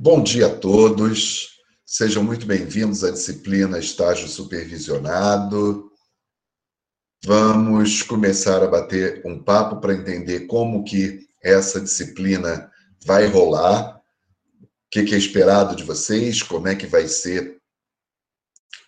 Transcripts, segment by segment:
Bom dia a todos, sejam muito bem-vindos à disciplina Estágio Supervisionado. Vamos começar a bater um papo para entender como que essa disciplina vai rolar, o que, é esperado de vocês, como é que vai ser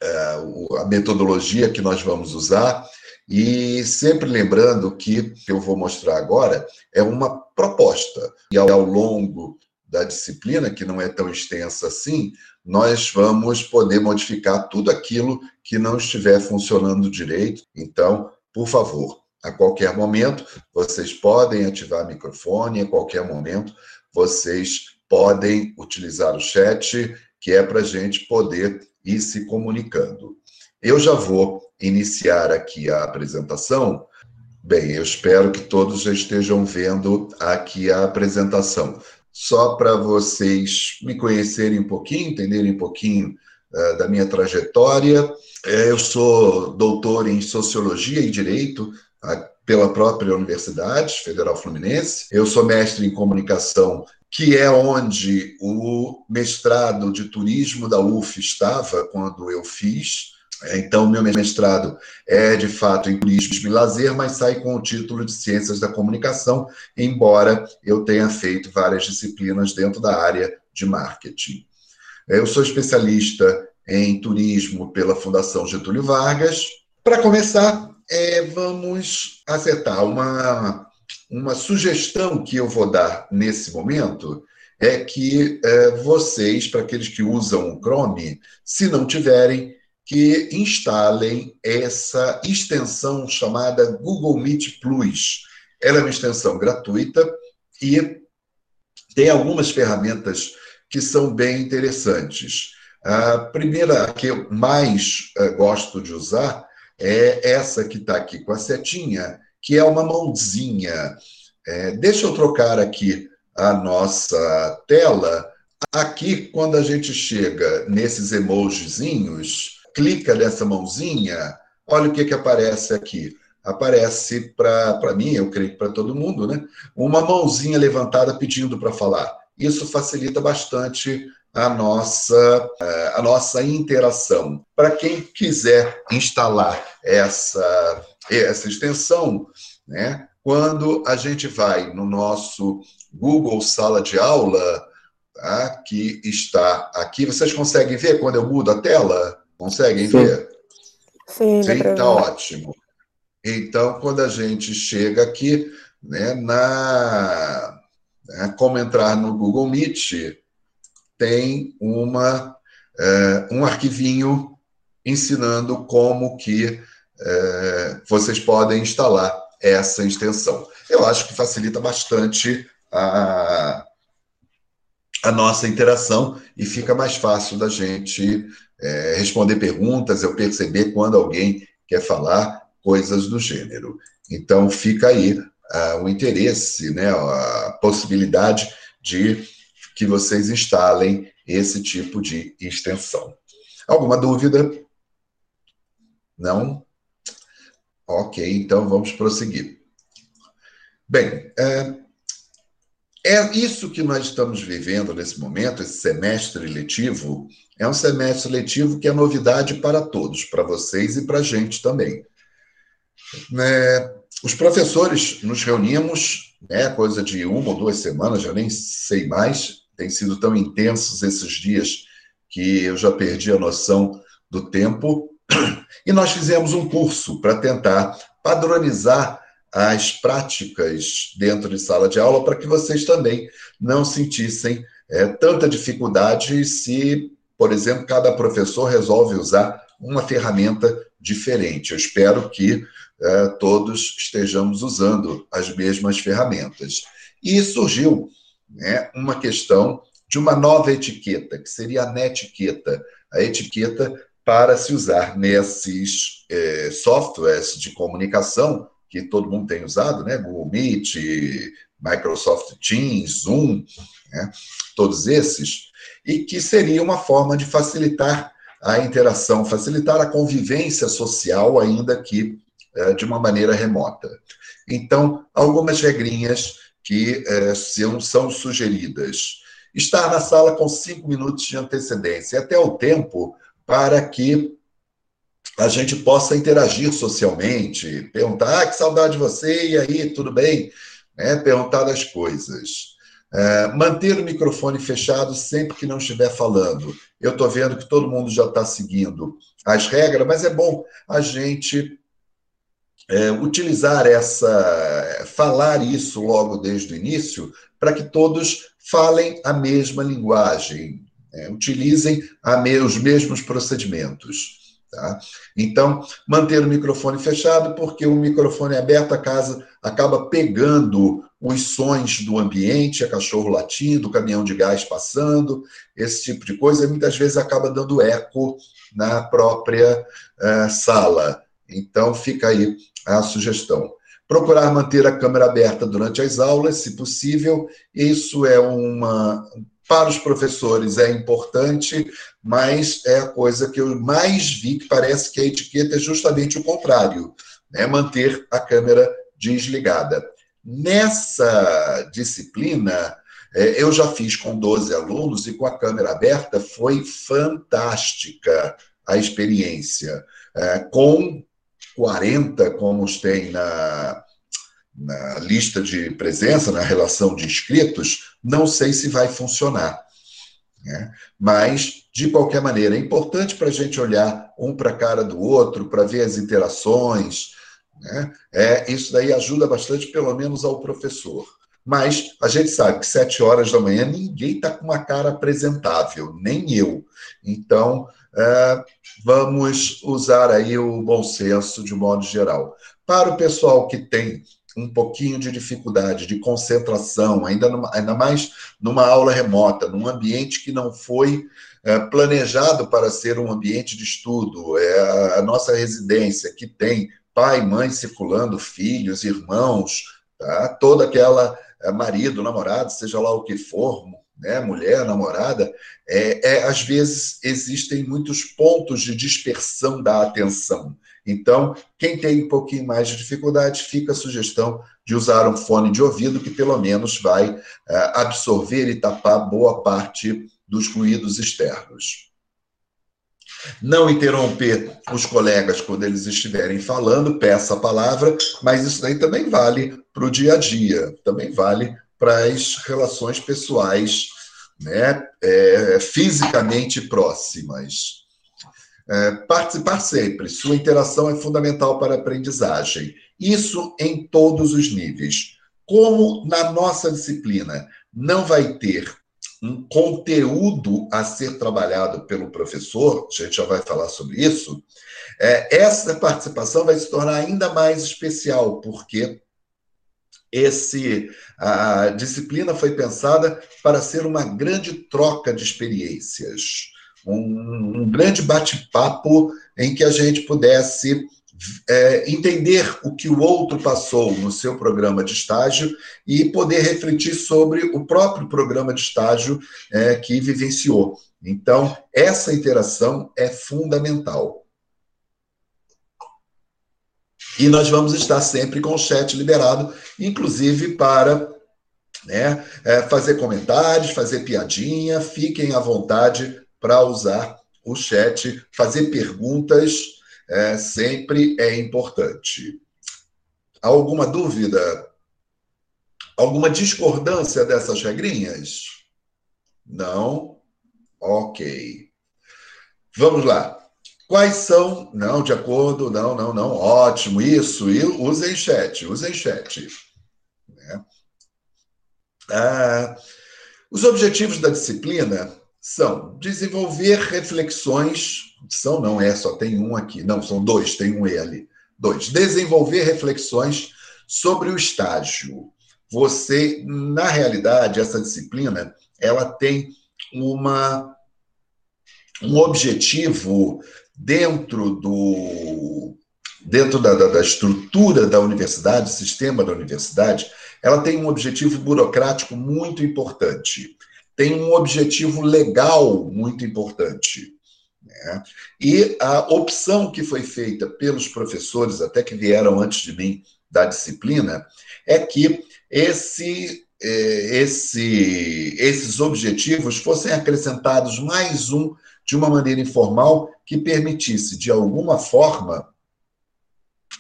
uh, a metodologia que nós vamos usar. E sempre lembrando que o que eu vou mostrar agora é uma proposta. E ao longo da disciplina, que não é tão extensa assim, nós vamos poder modificar tudo aquilo que não estiver funcionando direito. Então, por favor, a qualquer momento, vocês podem ativar o microfone, a qualquer momento, vocês podem utilizar o chat, que é para a gente poder ir se comunicando. Eu já vou iniciar aqui a apresentação. Bem, eu espero que todos já estejam vendo aqui a apresentação só para vocês me conhecerem um pouquinho, entenderem um pouquinho uh, da minha trajetória. É, eu sou doutor em Sociologia e Direito uh, pela própria Universidade Federal Fluminense. Eu sou mestre em Comunicação, que é onde o mestrado de turismo da UF estava quando eu fiz. Então, meu mestrado é de fato em turismo e lazer, mas sai com o título de Ciências da Comunicação, embora eu tenha feito várias disciplinas dentro da área de marketing. Eu sou especialista em turismo pela Fundação Getúlio Vargas. Para começar, é, vamos acertar uma, uma sugestão que eu vou dar nesse momento é que é, vocês, para aqueles que usam o Chrome, se não tiverem, que instalem essa extensão chamada Google Meet Plus. Ela é uma extensão gratuita e tem algumas ferramentas que são bem interessantes. A primeira, que eu mais uh, gosto de usar, é essa que está aqui com a setinha, que é uma mãozinha. É, deixa eu trocar aqui a nossa tela. Aqui, quando a gente chega nesses emojizinhos, clica nessa mãozinha, olha o que, que aparece aqui. Aparece para mim, eu creio que para todo mundo, né? Uma mãozinha levantada pedindo para falar. Isso facilita bastante a nossa, eh, a nossa interação. Para quem quiser instalar essa, essa extensão, né? quando a gente vai no nosso Google Sala de Aula, tá? que está aqui, vocês conseguem ver quando eu mudo a tela? Conseguem Sim. ver? Sim, Sim tá ótimo. Então, quando a gente chega aqui, né, na, né, como entrar no Google Meet, tem uma, é, um arquivinho ensinando como que é, vocês podem instalar essa extensão. Eu acho que facilita bastante a, a nossa interação e fica mais fácil da gente é, responder perguntas, eu perceber quando alguém quer falar coisas do gênero. Então, fica aí uh, o interesse, né, a possibilidade de que vocês instalem esse tipo de extensão. Alguma dúvida? Não? Ok, então vamos prosseguir. Bem, é, é isso que nós estamos vivendo nesse momento, esse semestre letivo, é um semestre letivo que é novidade para todos, para vocês e para a gente também. É, os professores nos reunimos, né, coisa de uma ou duas semanas, já nem sei mais, tem sido tão intensos esses dias que eu já perdi a noção do tempo, e nós fizemos um curso para tentar padronizar as práticas dentro de sala de aula para que vocês também não sentissem é, tanta dificuldade se, por exemplo, cada professor resolve usar uma ferramenta diferente. Eu espero que é, todos estejamos usando as mesmas ferramentas. E surgiu né, uma questão de uma nova etiqueta, que seria a netiqueta, a etiqueta para se usar nesses é, softwares de comunicação que todo mundo tem usado, né? Google Meet, Microsoft Teams, Zoom, né? todos esses, e que seria uma forma de facilitar a interação, facilitar a convivência social, ainda que é, de uma maneira remota. Então, algumas regrinhas que é, são, são sugeridas. estar na sala com cinco minutos de antecedência, até o tempo para que a gente possa interagir socialmente, perguntar, ah, que saudade de você, e aí, tudo bem? É, perguntar das coisas. É, manter o microfone fechado sempre que não estiver falando. Eu estou vendo que todo mundo já está seguindo as regras, mas é bom a gente é, utilizar essa, falar isso logo desde o início, para que todos falem a mesma linguagem, é, utilizem me, os mesmos procedimentos. Tá? Então, manter o microfone fechado, porque o microfone aberto, a casa acaba pegando os sons do ambiente, a cachorro latindo, o caminhão de gás passando, esse tipo de coisa, e muitas vezes acaba dando eco na própria uh, sala. Então, fica aí a sugestão. Procurar manter a câmera aberta durante as aulas, se possível. Isso é uma. Para os professores é importante, mas é a coisa que eu mais vi que parece que a etiqueta é justamente o contrário, né? manter a câmera desligada. Nessa disciplina, é, eu já fiz com 12 alunos e com a câmera aberta foi fantástica a experiência. É, com 40, como os tem na, na lista de presença, na relação de inscritos, não sei se vai funcionar. Né? Mas, de qualquer maneira, é importante para a gente olhar um para a cara do outro, para ver as interações. Né? É, isso daí ajuda bastante, pelo menos, ao professor. Mas a gente sabe que sete horas da manhã ninguém está com uma cara apresentável, nem eu. Então, é, vamos usar aí o bom senso de modo geral. Para o pessoal que tem um pouquinho de dificuldade de concentração, ainda, numa, ainda mais numa aula remota, num ambiente que não foi é, planejado para ser um ambiente de estudo, é a, a nossa residência que tem pai, mãe circulando, filhos, irmãos, tá? toda aquela é, marido, namorado, seja lá o que for, né, mulher, namorada, é, é, às vezes existem muitos pontos de dispersão da atenção. Então, quem tem um pouquinho mais de dificuldade, fica a sugestão de usar um fone de ouvido que pelo menos vai é, absorver e tapar boa parte dos ruídos externos. Não interromper os colegas quando eles estiverem falando, peça a palavra, mas isso daí também vale para o dia a dia, também vale para as relações pessoais, né, é, fisicamente próximas. É, participar sempre, sua interação é fundamental para a aprendizagem. Isso em todos os níveis. Como na nossa disciplina não vai ter um conteúdo a ser trabalhado pelo professor, a gente já vai falar sobre isso, é, essa participação vai se tornar ainda mais especial, porque esse a disciplina foi pensada para ser uma grande troca de experiências, um, um grande bate-papo em que a gente pudesse é, entender o que o outro passou no seu programa de estágio e poder refletir sobre o próprio programa de estágio é, que vivenciou. Então, essa interação é fundamental. E nós vamos estar sempre com o chat liberado, inclusive para né, é, fazer comentários, fazer piadinha, fiquem à vontade para usar o chat, fazer perguntas, é, sempre é importante. Alguma dúvida? Alguma discordância dessas regrinhas? Não? Ok. Vamos lá. Quais são. Não, de acordo, não, não, não. Ótimo, isso. Usem chat, usem chat. Né? Ah, os objetivos da disciplina são desenvolver reflexões. São, não é, só tem um aqui. Não, são dois, tem um E ali. Dois. Desenvolver reflexões sobre o estágio. Você, na realidade, essa disciplina, ela tem uma um objetivo dentro do dentro da, da, da, estrutura da universidade, sistema da universidade, ela tem um objetivo burocrático muito importante, tem um objetivo legal muito importante. Né? E a opção que foi feita pelos professores, até que vieram antes de mim da disciplina, é que esse é, esse, esses objetivos fossem acrescentados mais um de uma maneira informal que permitisse, de alguma forma,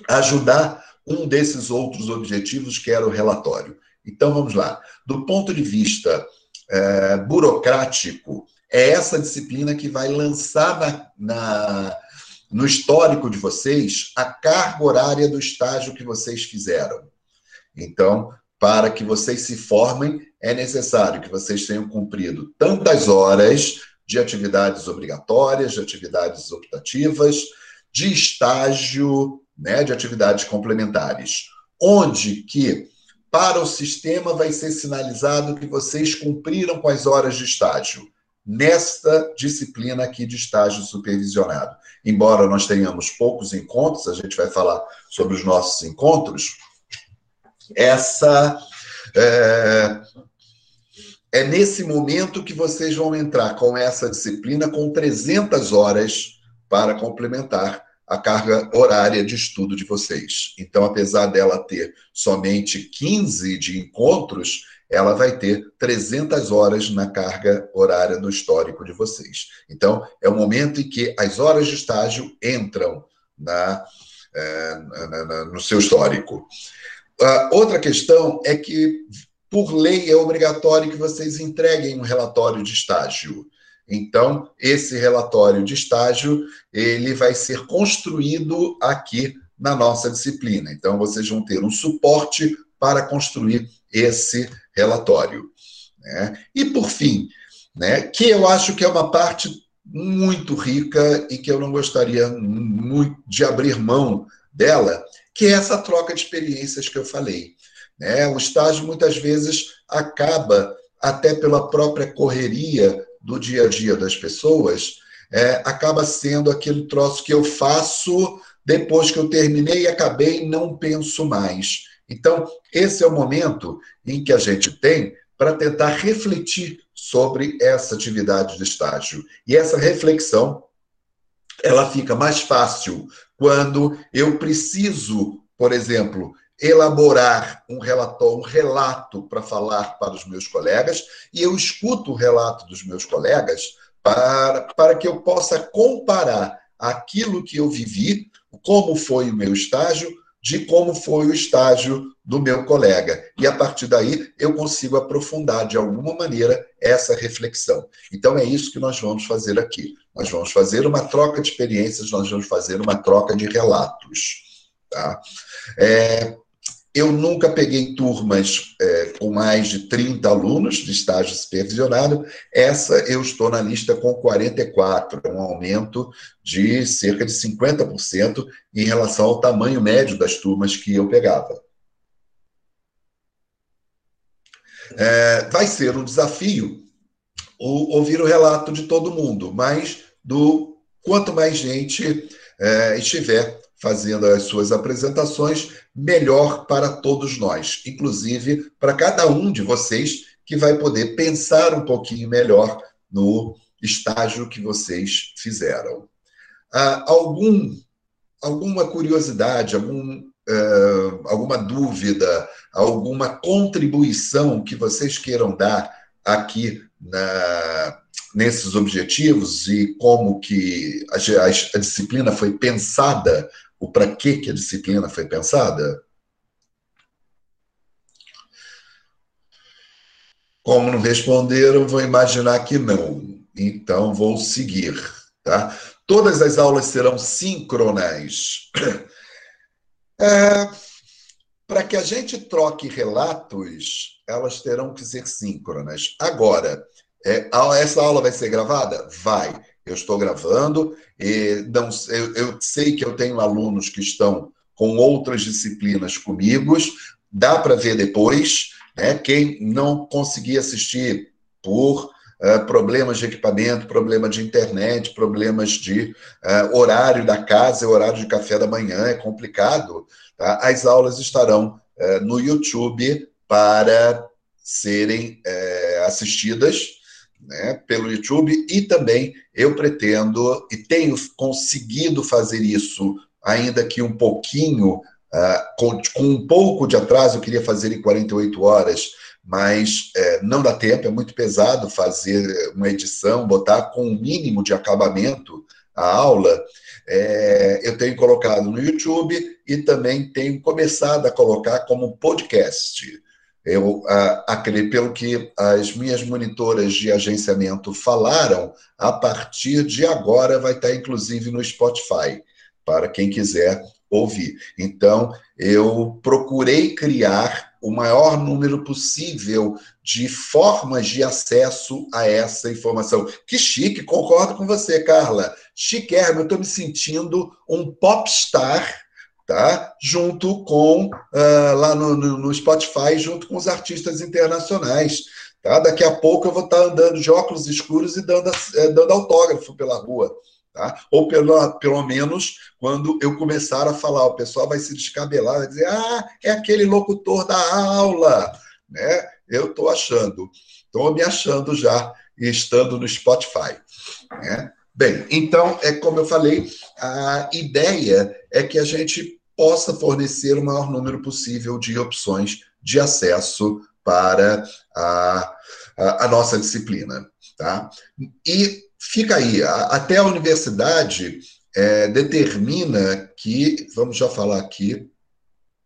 ajudar um desses outros objetivos, que era o relatório. Então, vamos lá. Do ponto de vista é, burocrático, é essa disciplina que vai lançar na, na, no histórico de vocês a carga horária do estágio que vocês fizeram. Então, para que vocês se formem, é necessário que vocês tenham cumprido tantas horas de atividades obrigatórias, de atividades optativas, de estágio, né, de atividades complementares, onde que para o sistema vai ser sinalizado que vocês cumpriram com as horas de estágio nesta disciplina aqui de estágio supervisionado. Embora nós tenhamos poucos encontros, a gente vai falar sobre os nossos encontros, essa é, é nesse momento que vocês vão entrar com essa disciplina com 300 horas para complementar a carga horária de estudo de vocês. Então, apesar dela ter somente 15 de encontros, ela vai ter 300 horas na carga horária do histórico de vocês. Então, é o momento em que as horas de estágio entram na, é, na, na no seu histórico. Uh, outra questão é que, por lei, é obrigatório que vocês entreguem um relatório de estágio. Então, esse relatório de estágio, ele vai ser construído aqui na nossa disciplina. Então, vocês vão ter um suporte para construir esse relatório. Né? E, por fim, né, que eu acho que é uma parte muito rica e que eu não gostaria muito de abrir mão dela, que é essa troca de experiências que eu falei. Né? O estágio, muitas vezes, acaba, até pela própria correria do dia a dia das pessoas, é, acaba sendo aquele troço que eu faço depois que eu terminei e acabei, não penso mais. Então, esse é o momento em que a gente tem para tentar refletir sobre essa atividade de estágio. E essa reflexão, ela fica mais fácil quando eu preciso, por exemplo, elaborar um relatório, um relato para falar para os meus colegas, e eu escuto o relato dos meus colegas para, para que eu possa comparar aquilo que eu vivi, como foi o meu estágio, de como foi o estágio do meu colega. E a partir daí eu consigo aprofundar de alguma maneira essa reflexão. Então é isso que nós vamos fazer aqui. Nós vamos fazer uma troca de experiências, nós vamos fazer uma troca de relatos. Tá? É, eu nunca peguei turmas é, com mais de 30 alunos de estágio supervisionado. Essa eu estou na lista com 44, um aumento de cerca de 50% em relação ao tamanho médio das turmas que eu pegava. É, vai ser um desafio ouvir o relato de todo mundo, mas do quanto mais gente é, estiver fazendo as suas apresentações, melhor para todos nós, inclusive para cada um de vocês que vai poder pensar um pouquinho melhor no estágio que vocês fizeram. Ah, algum, alguma curiosidade, algum, uh, alguma dúvida, alguma contribuição que vocês queiram dar aqui na, nesses objetivos e como que a, a, a disciplina foi pensada o para que, que a disciplina foi pensada? Como não responderam, vou imaginar que não. Então, vou seguir. Tá? Todas as aulas serão síncronas. É, para que a gente troque relatos, elas terão que ser síncronas. Agora, é, essa aula vai ser gravada? Vai eu estou gravando, e não, eu, eu sei que eu tenho alunos que estão com outras disciplinas comigo, dá para ver depois, né? Quem não conseguir assistir por uh, problemas de equipamento, problema de internet, problemas de uh, horário da casa, horário de café da manhã, é complicado. Tá? As aulas estarão uh, no YouTube para serem assistidas né, pelo YouTube e também eu pretendo e tenho conseguido fazer isso, ainda que um pouquinho, uh, com, com, um pouco de atraso, eu queria fazer em 48 horas, mas é, não dá tempo, é muito pesado fazer uma edição, botar com o um mínimo de acabamento a aula. É, eu tenho colocado no YouTube e também tenho começado a colocar como podcast. Eu acredito, pelo que as minhas monitoras de agenciamento falaram, a partir de agora vai estar inclusive no Spotify, para quem quiser ouvir. Então, eu procurei criar o maior número possível de formas de acesso a essa informação. Que chique, concordo com você, Carla. Chiquérrimo, eu estou me sentindo um popstar tá? junto com, uh, lá no, no, no, Spotify, junto com os artistas internacionais. Tá? Daqui a pouco eu vou estar andando de óculos escuros e dando, uh, dando autógrafo pela rua. Tá? Ou pelo, pelo menos quando eu começar a falar, o pessoal vai se descabelar, vai dizer, ah, é aquele locutor da aula. Né? Eu estou achando, estou me achando já estando no Spotify. Né? Bem, então, é como eu falei, a ideia é que a gente possa fornecer o maior número possível de opções de acesso para a, a, a nossa disciplina. Tá? E fica aí, a, até a universidade é, determina que, vamos já falar aqui,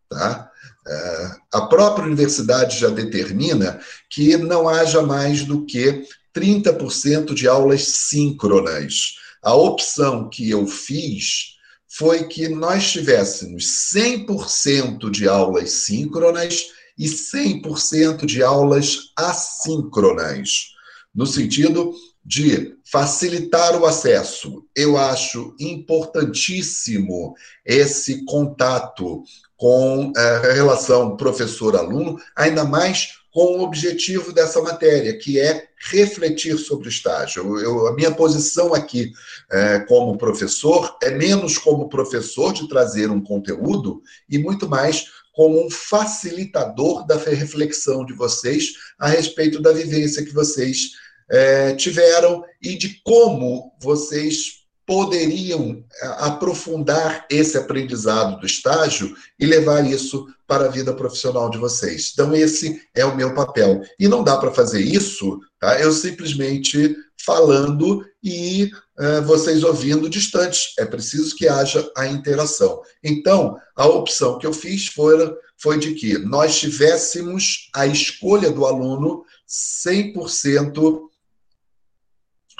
tá? É, a própria universidade já determina que não haja mais do que 30% de aulas síncronas. A opção que eu fiz foi que nós tivéssemos 100% de aulas síncronas e 100% de aulas assíncronas, no sentido de facilitar o acesso. Eu acho importantíssimo esse contato com eh, a relação professor-aluno, ainda mais com o objetivo dessa matéria, que é refletir sobre o estágio. Eu, a minha posição aqui, é, como professor, é menos como professor de trazer um conteúdo e muito mais como um facilitador da reflexão de vocês a respeito da vivência que vocês é, tiveram e de como vocês poderiam é, aprofundar esse aprendizado do estágio e levar isso para a vida profissional de vocês. Então, esse é o meu papel. E não dá para fazer isso, tá? eu simplesmente falando e uh, vocês ouvindo distantes. É preciso que haja a interação. Então, a opção que eu fiz foi, foi de que nós tivéssemos a escolha do aluno 100%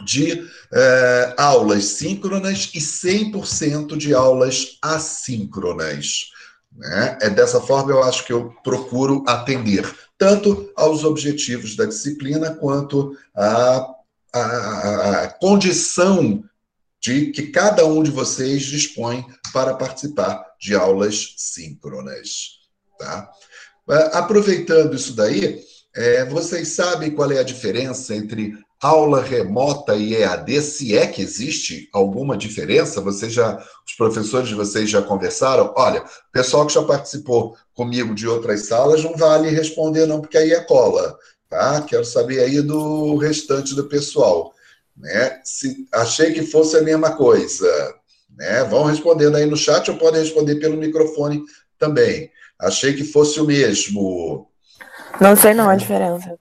de eh, aulas síncronas e 100% de aulas assíncronas. Né? É dessa forma eu acho que eu procuro atender tanto aos objetivos da disciplina quanto à, à, à condição de que cada um de vocês dispõe para participar de aulas síncronas. Tá? Eh, aproveitando isso daí, é, vocês sabem qual é a diferença entre aula remota e EAD, se é que existe alguma diferença? Vocês já, os professores de vocês já conversaram? Olha, o pessoal que já participou comigo de outras salas não vale responder não, porque aí é cola, tá? Quero saber aí do restante do pessoal, né? Se achei que fosse a mesma coisa, né? Vão respondendo aí no chat ou podem responder pelo microfone também. Achei que fosse o mesmo. Não sei não a diferença.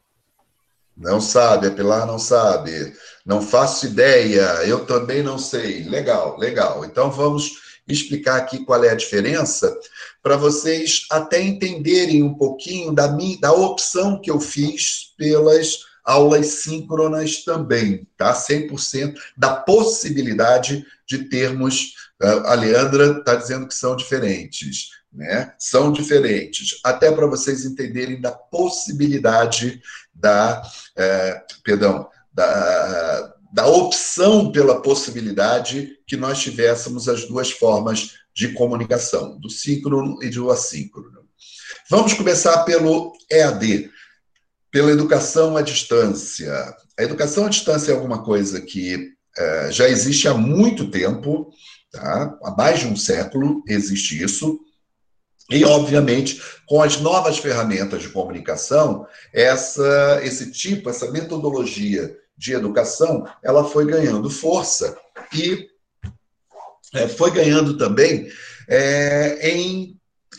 Não sabe, a Pilar não sabe. Não faço ideia, eu também não sei. Legal, legal. Então vamos explicar aqui qual é a diferença para vocês até entenderem um pouquinho da minha, da opção que eu fiz pelas aulas síncronas também, tá? 100% da possibilidade de termos ah, a Leandra está dizendo que são diferentes, né? São diferentes, até para vocês entenderem da possibilidade da, é, perdão, da, da opção pela possibilidade que nós tivéssemos as duas formas de comunicação, do síncrono e do assíncrono. Vamos começar pelo EAD, pela educação à distância. A educação à distância é alguma coisa que é, já existe há muito tempo, tá? há mais de um século existe isso, e, obviamente, com as novas ferramentas de comunicação, essa, esse tipo, essa metodologia de educação, ela foi ganhando força e é, foi ganhando também é, em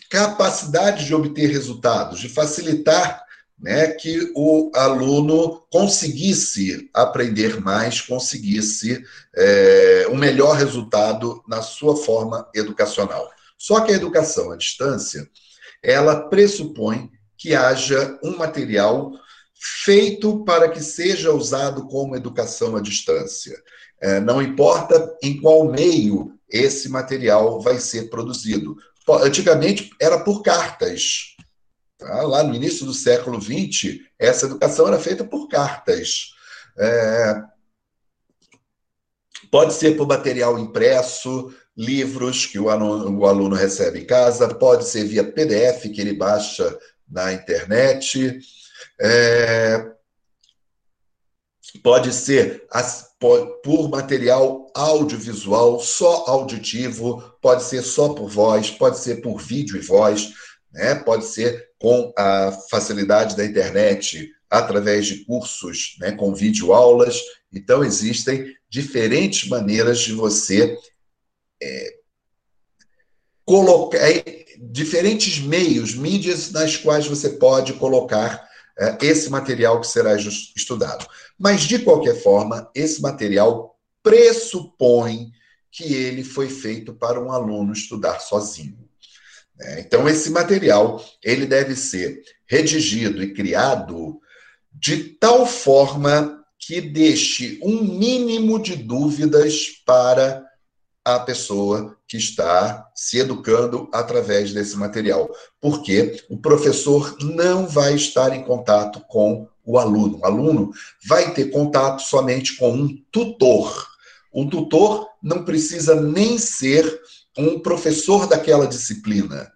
capacidade de obter resultados, de facilitar né, que o aluno conseguisse aprender mais, conseguisse é, um melhor resultado na sua forma educacional. Só que a educação à distância, ela pressupõe que haja um material feito para que seja usado como educação à distância. É, não importa em qual meio esse material vai ser produzido. Antigamente era por cartas. Tá? Lá no início do século XX, essa educação era feita por cartas. É... Pode ser por material impresso, livros que o aluno, o aluno recebe em casa, pode ser via PDF que ele baixa na internet, é... pode ser as, por material audiovisual, só auditivo, pode ser só por voz, pode ser por vídeo e voz, né? pode ser com a facilidade da internet, através de cursos né, com videoaulas. Então, existem diferentes maneiras de você é, colocar, diferentes meios, mídias nas quais você pode colocar é, esse material que será estudado. Mas, de qualquer forma, esse material pressupõe que ele foi feito para um aluno estudar sozinho. Né? Então, esse material ele deve ser redigido e criado de tal forma que deixe um mínimo de dúvidas para a pessoa que está se educando através desse material. Porque o professor não vai estar em contato com o aluno. O aluno vai ter contato somente com um tutor. O tutor não precisa nem ser um professor daquela disciplina.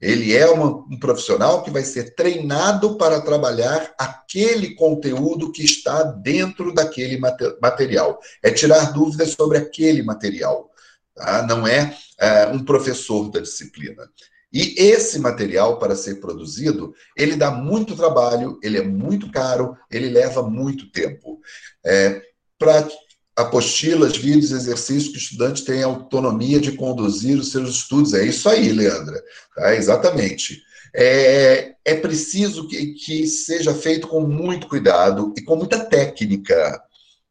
Ele é uma, um profissional que vai ser treinado para trabalhar aquele conteúdo que está dentro daquele material. É tirar dúvidas sobre aquele material. Tá? Não é, é um professor da disciplina. E esse material, para ser produzido, ele dá muito trabalho, ele é muito caro, ele leva muito tempo. É, para apostilas, vídeos, exercícios que o estudante tem autonomia de conduzir os seus estudos. É isso aí, Leandra. Tá? Exatamente. É, é preciso que, que seja feito com muito cuidado e com muita técnica.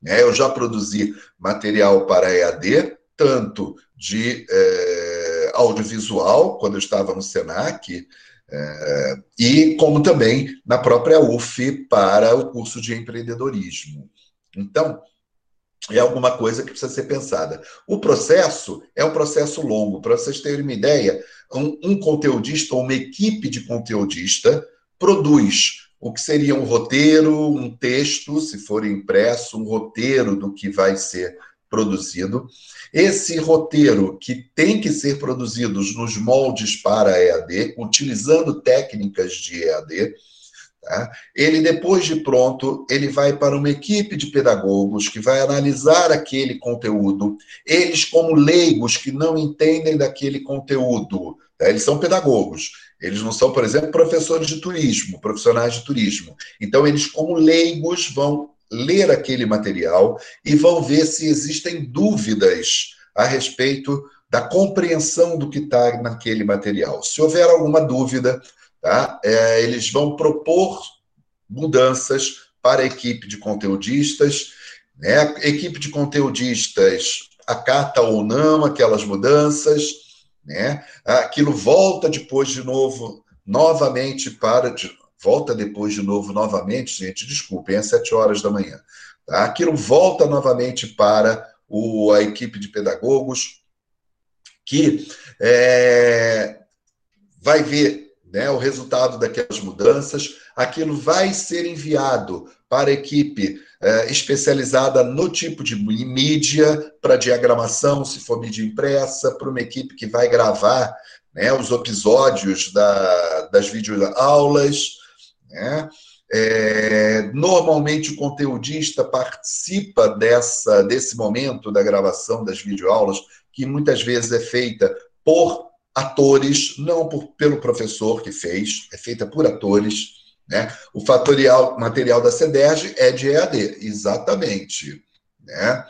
Né? Eu já produzi material para EAD, tanto de é, audiovisual, quando eu estava no SENAC, é, e como também na própria UF para o curso de empreendedorismo. Então, é alguma coisa que precisa ser pensada. O processo é um processo longo. Para vocês terem uma ideia, um, um conteudista ou uma equipe de conteudista produz o que seria um roteiro, um texto, se for impresso, um roteiro do que vai ser produzido. Esse roteiro, que tem que ser produzido nos moldes para EAD, utilizando técnicas de EAD, Tá? Ele, depois de pronto, ele vai para uma equipe de pedagogos que vai analisar aquele conteúdo. Eles, como leigos que não entendem daquele conteúdo, tá? eles são pedagogos. Eles não são, por exemplo, professores de turismo, profissionais de turismo. Então, eles, como leigos, vão ler aquele material e vão ver se existem dúvidas a respeito da compreensão do que está naquele material. Se houver alguma dúvida, Tá? É, eles vão propor mudanças para a equipe de conteudistas. Né? A equipe de conteudistas acata ou não aquelas mudanças. Né? Aquilo volta depois de novo, novamente para. Volta depois de novo, novamente, gente, desculpem, é sete horas da manhã. Tá? Aquilo volta novamente para o, a equipe de pedagogos, que é, vai ver né, o resultado daquelas mudanças, aquilo vai ser enviado para a equipe é, especializada no tipo de mídia, para diagramação, se for mídia impressa, para uma equipe que vai gravar né, os episódios da, das videoaulas. Né? É, normalmente o conteudista participa dessa, desse momento da gravação das videoaulas, que muitas vezes é feita por atores, não por, pelo professor que fez, é feita por atores. Né? O fatorial material da CEDERJ é de EAD, exatamente. Né?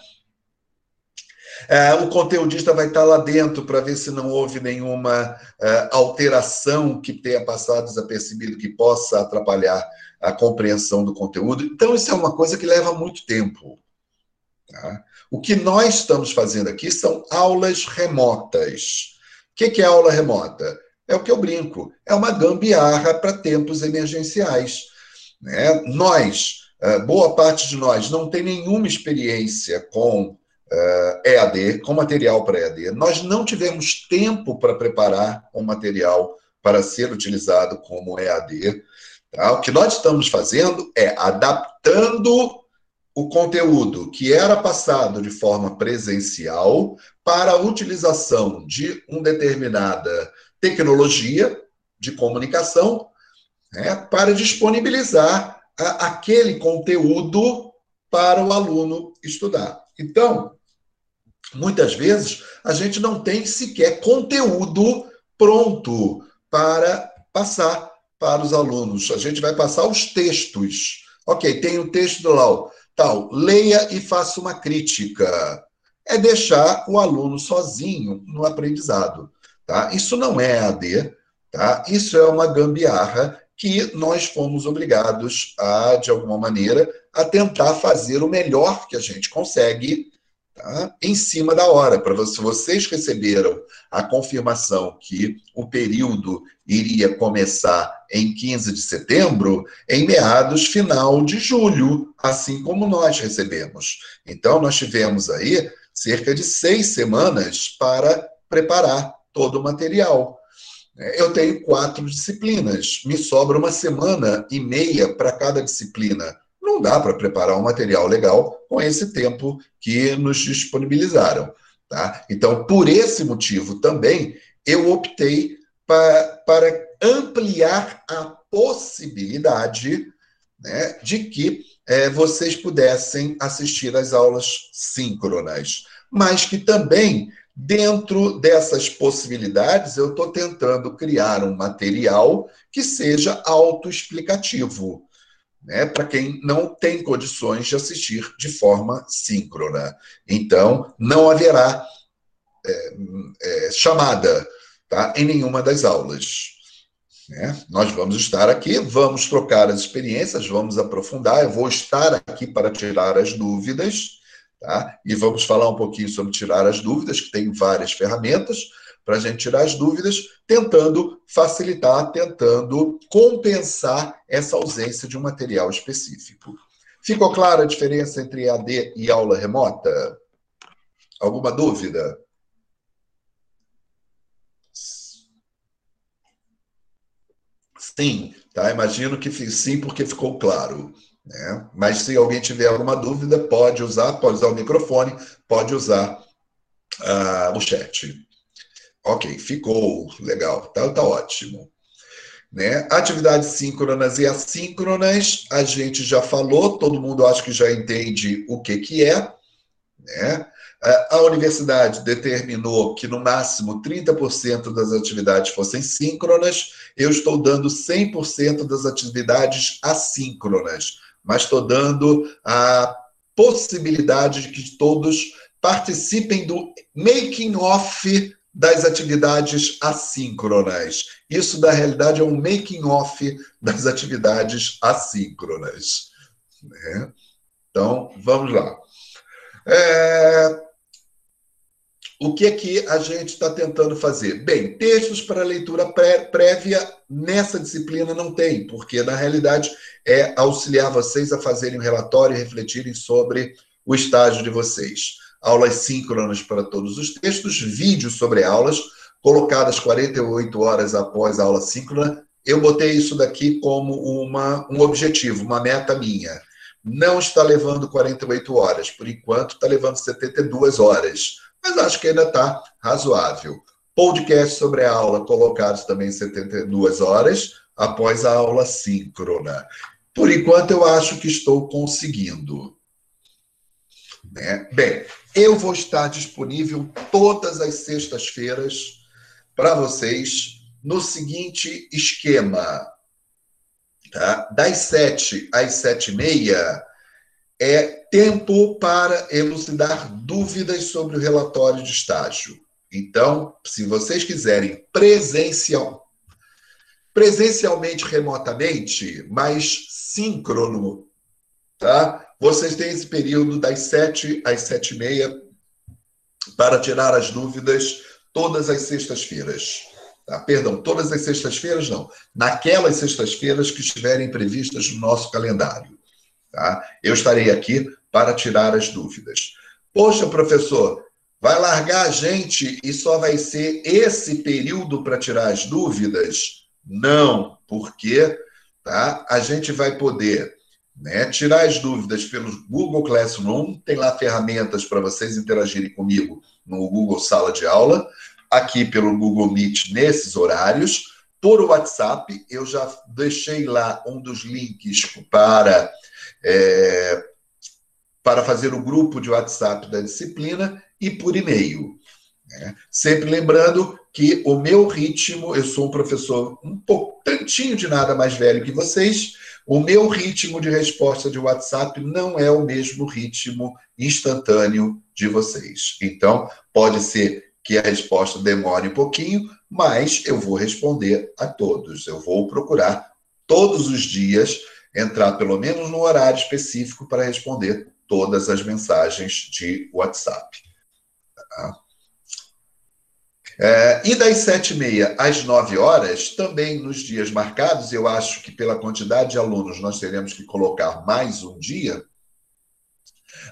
É, o conteudista vai estar lá dentro para ver se não houve nenhuma é, alteração que tenha passado desapercebido que possa atrapalhar a compreensão do conteúdo. Então, isso é uma coisa que leva muito tempo. Tá? O que nós estamos fazendo aqui são aulas remotas. O que é aula remota? É o que eu brinco, é uma gambiarra para tempos emergenciais. Né? Nós, é, boa parte de nós, não tem nenhuma experiência com uh, é, EAD, com material para EAD. Nós não tivemos tempo para preparar um material para ser utilizado como EAD. Tá? O que nós estamos fazendo é adaptando o conteúdo que era passado de forma presencial para a utilização de uma determinada tecnologia de comunicação né, para disponibilizar a, aquele conteúdo para o aluno estudar. Então, muitas vezes, a gente não tem sequer conteúdo pronto para passar para os alunos. A gente vai passar os textos. Ok, tem o texto do Lau. Tal, leia e faça uma crítica. É deixar o aluno sozinho no aprendizado. Tá? Isso não é AD, tá? isso é uma gambiarra que nós fomos obrigados a, de alguma maneira, a tentar fazer o melhor que a gente consegue tá? em cima da hora. Para vocês receberam a confirmação que o período iria começar em 15 de setembro, em meados final de julho, assim como nós recebemos. Então, nós tivemos aí cerca de seis semanas para preparar todo o material. Eu tenho quatro disciplinas, me sobra uma semana e meia para cada disciplina. Dá para preparar um material legal com esse tempo que nos disponibilizaram. Tá? Então, por esse motivo também, eu optei pa, para ampliar a possibilidade né, de que é, vocês pudessem assistir às aulas síncronas, mas que também Dentro dessas possibilidades, eu estou tentando criar um material que seja autoexplicativo, né, para quem não tem condições de assistir de forma síncrona. Então, não haverá é, é, chamada tá, em nenhuma das aulas. Né? Nós vamos estar aqui, vamos trocar as experiências, vamos aprofundar. Eu vou estar aqui para tirar as dúvidas Tá? E vamos falar um pouquinho sobre tirar as dúvidas, que tem várias ferramentas para a gente tirar as dúvidas, tentando facilitar, tentando compensar essa ausência de um material específico. Ficou clara a diferença entre EAD e aula remota? Alguma dúvida? Sim, tá? Imagino que sim, porque ficou claro. Né? Mas se alguém tiver alguma dúvida, pode usar, pode usar o microfone, pode usar uh, o chat. Ok, ficou legal, tá, tá ótimo. Né? Atividades síncronas e assíncronas, a gente já falou, todo mundo acho que já entende o que, que é. Né? A universidade determinou que no máximo 30% das atividades fossem síncronas, eu estou dando 100% das atividades assíncronas mas estou dando a possibilidade de que todos participem do making off das atividades assíncronas. Isso, na realidade, é um making off das atividades assíncronas. Né? Então, vamos lá. É... O que é que a gente está tentando fazer? Bem, textos para leitura pré prévia nessa disciplina não tem, porque na realidade é auxiliar vocês a fazerem um relatório e refletirem sobre o estágio de vocês. Aulas síncronas para todos os textos, vídeos sobre aulas, colocadas 48 horas após a aula síncrona. Eu botei isso daqui como uma, um objetivo, uma meta minha. Não está levando 48 horas, por enquanto está levando 72 horas mas acho que ainda está razoável. Podcast sobre a aula colocados também em 72 horas após a aula síncrona. Por enquanto, eu acho que estou conseguindo. Né? Bem, eu vou estar disponível todas as sextas-feiras para vocês no seguinte esquema. Tá? Das 7 às 7 e meia, é tempo para elucidar dúvidas sobre o relatório de estágio. Então, se vocês quiserem presencial, presencialmente, remotamente, mas síncrono, tá? Vocês têm esse período das sete às sete e meia para tirar as dúvidas todas as sextas-feiras. Tá? Perdão, todas as sextas-feiras não. Naquelas sextas-feiras que estiverem previstas no nosso calendário. Tá? Eu estarei aqui para tirar as dúvidas. Poxa, professor, vai largar a gente e só vai ser esse período para tirar as dúvidas? Não, porque tá? a gente vai poder né, tirar as dúvidas pelo Google Classroom, tem lá ferramentas para vocês interagirem comigo no Google Sala de Aula, aqui pelo Google Meet nesses horários. Por WhatsApp, eu já deixei lá um dos links para, é, para fazer o grupo de WhatsApp da disciplina e por e-mail. Né? Sempre lembrando que o meu ritmo, eu sou um professor um pouquinho de nada mais velho que vocês, o meu ritmo de resposta de WhatsApp não é o mesmo ritmo instantâneo de vocês. Então, pode ser que a resposta demore um pouquinho, mas eu vou responder a todos. Eu vou procurar todos os dias entrar pelo menos no horário específico para responder todas as mensagens de WhatsApp. Tá? É, e das sete e meia às nove horas, também nos dias marcados, eu acho que pela quantidade de alunos nós teremos que colocar mais um dia,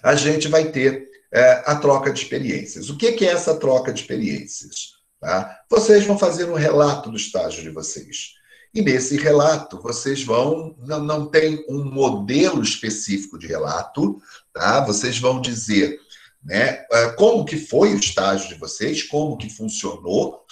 a gente vai ter é, a troca de experiências. O que, que é essa troca de experiências? Tá? Vocês vão fazer um relato do estágio de vocês. E nesse relato, vocês vão, não, não tem um modelo específico de relato, tá? Vocês vão dizer né? É, como que foi o estágio de vocês, como que funcionou,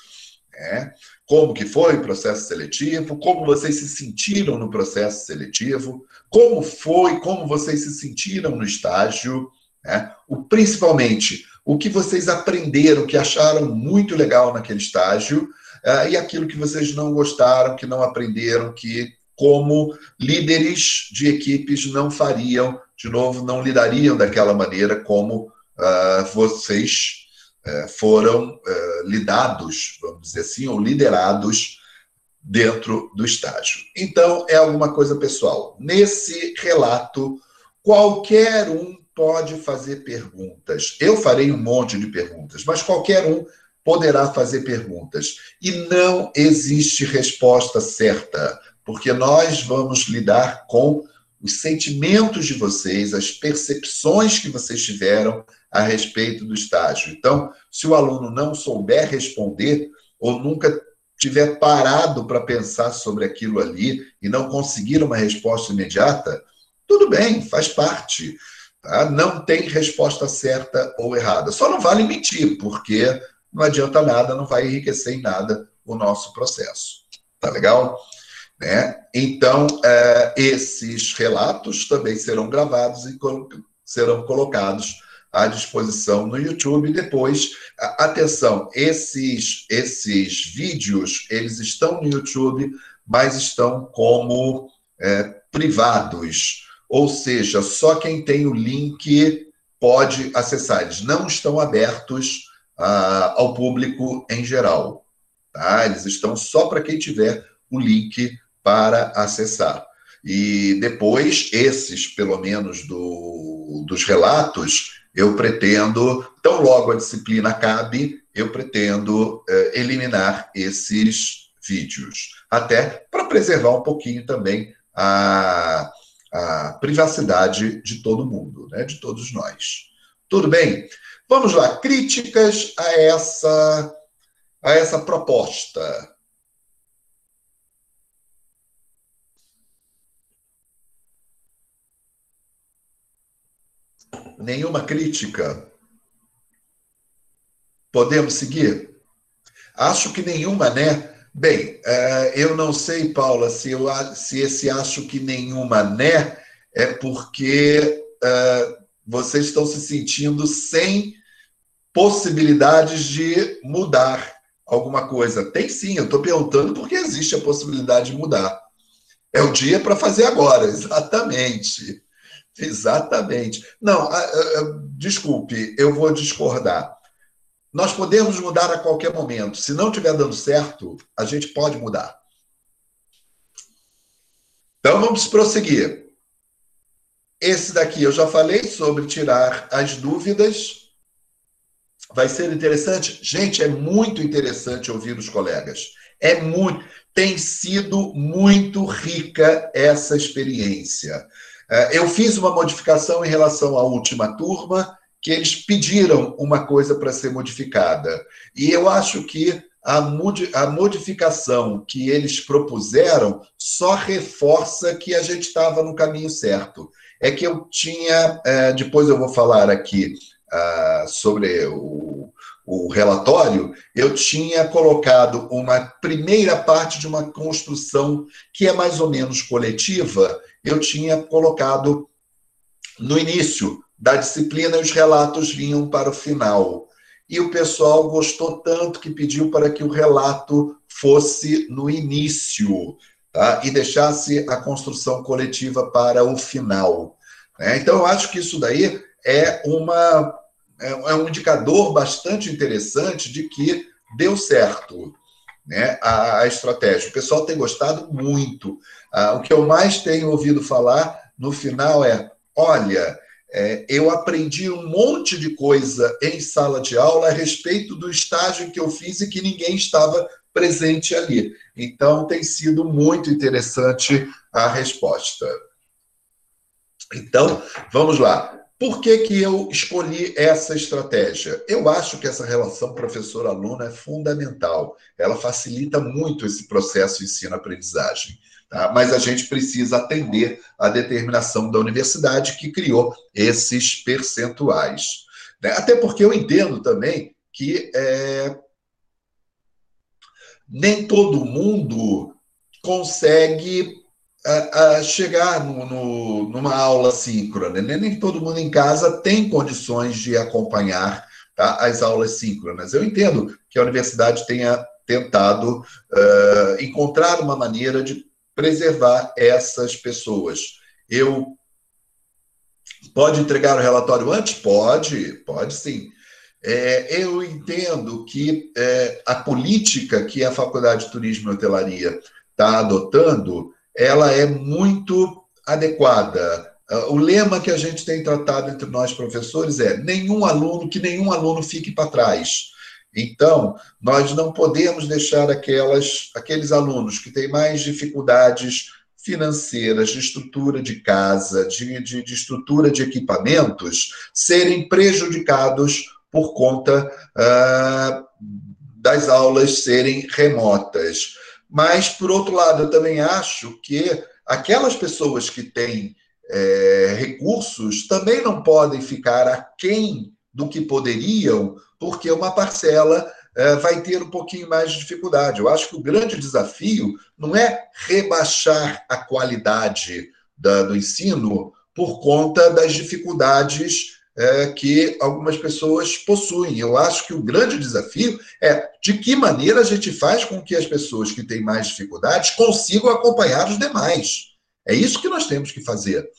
né? como que foi o processo seletivo, como vocês se sentiram no processo seletivo, como foi, como vocês se sentiram no estágio, né? o, principalmente o que vocês aprenderam, que acharam muito legal naquele estágio, uh, e aquilo que vocês não gostaram, que não aprenderam, que como líderes de equipes não fariam, de novo, não lidariam daquela maneira como uh, vocês uh, foram uh, lidados, vamos dizer assim, ou liderados dentro do estágio. Então, é alguma coisa pessoal. Nesse relato, qualquer um pode fazer perguntas. Eu farei um monte de perguntas, mas qualquer um poderá fazer perguntas. E não existe resposta certa, porque nós vamos lidar com os sentimentos de vocês, as percepções que vocês tiveram a respeito do estágio. Então, se o aluno não souber responder ou nunca tiver parado para pensar sobre aquilo ali e não conseguir uma resposta imediata, tudo bem, faz parte. Tá? Não tem resposta certa ou errada. Só não vale mentir, porque não adianta nada, não vai enriquecer em nada o nosso processo. Tá legal? Né? Então, é, esses relatos também serão gravados e serão colocados à disposição no YouTube. Depois, atenção, esses, esses vídeos, eles estão no YouTube, mas estão como é, privados. Ou seja, só quem tem o link pode acessar. Eles não estão abertos ao público em geral. Tá? Eles estão só para quem tiver o link para acessar. E depois, esses, pelo menos, do, dos relatos, eu pretendo, tão logo a disciplina cabe, eu pretendo eh, eliminar esses vídeos, até para preservar um pouquinho também a, a privacidade de todo mundo, né, de todos nós. Tudo bem? Vamos lá, críticas a essa, a essa proposta. Nenhuma crítica? Podemos seguir? Acho que nenhuma, né? Bem, é, eu não sei, Paula, se, eu, se esse acho que nenhuma, né, é porque é, vocês estão se sentindo sem possibilidades de mudar alguma coisa. Tem sim, eu estou perguntando porque existe a possibilidade de mudar. É o dia para fazer agora, exatamente. Exatamente. Não, desculpe, eu vou discordar. Nós podemos mudar a qualquer momento. Se não estiver dando certo, a gente pode mudar. Então vamos prosseguir. Esse daqui eu já falei sobre tirar as dúvidas. Vai ser interessante? Gente, é muito interessante ouvir os colegas. É muito, tem sido muito rica essa experiência. É, eu fiz uma modificação em relação à última turma que eles pediram uma coisa para ser modificada. E eu acho que a, modificação que eles propuseram só reforça que a gente estava no caminho certo. É que eu tinha, é, depois eu vou falar aqui uh, sobre o, o relatório, eu tinha colocado uma primeira parte de uma construção que é mais ou menos coletiva, eu tinha colocado no início, da disciplina, os relatos vinham para o final. E o pessoal gostou tanto que pediu para que o relato fosse no início tá? e deixasse a construção coletiva para o final. Né? Então, eu acho que isso daí é, uma, é, é um indicador bastante interessante de que deu certo né, a, a estratégia. O pessoal tem gostado muito. Ah, o que eu mais tenho ouvido falar no final é: olha, é, eu aprendi um monte de coisa em sala de aula a respeito do estágio que eu fiz e que ninguém estava presente ali. Então, tem sido muito interessante a resposta. Então, vamos lá. Por que, que eu escolhi essa estratégia? Eu acho que essa relação professor-aluno é fundamental. Ela facilita muito esse processo ensino-aprendizagem. Tá? Mas a gente precisa atender à determinação da universidade que criou esses percentuais. Né? Até porque eu entendo também que é, nem todo mundo consegue a, chegar no, no, numa aula síncrona. Né? Nem todo mundo em casa tem condições de acompanhar tá, as aulas síncronas. Eu entendo que a universidade tenha tentado uh, encontrar uma maneira de preservar essas pessoas. Eu pode entregar o relatório antes? Pode, pode sim. É, eu entendo que é, a política que a Faculdade de Turismo e Hotelaria está adotando, ela é muito adequada. O lema que a gente tem tratado entre nós professores é nenhum aluno, que nenhum aluno fique para trás. Então, nós não podemos deixar aquelas, aqueles alunos que têm mais dificuldades financeiras, de estrutura de casa, de, de, de estrutura de equipamentos, serem prejudicados por conta ah, das aulas serem remotas. Mas, por outro lado, eu também acho que aquelas pessoas que têm é, recursos também não podem ficar aquém do que poderiam porque uma parcela é, vai ter um pouquinho mais de dificuldade. Eu acho que o grande desafio não é rebaixar a qualidade da, do ensino por conta das dificuldades é, que algumas pessoas possuem. Eu acho que o grande desafio é de que maneira a gente faz com que as pessoas que têm mais dificuldades consigam acompanhar os demais. É isso que nós temos que fazer.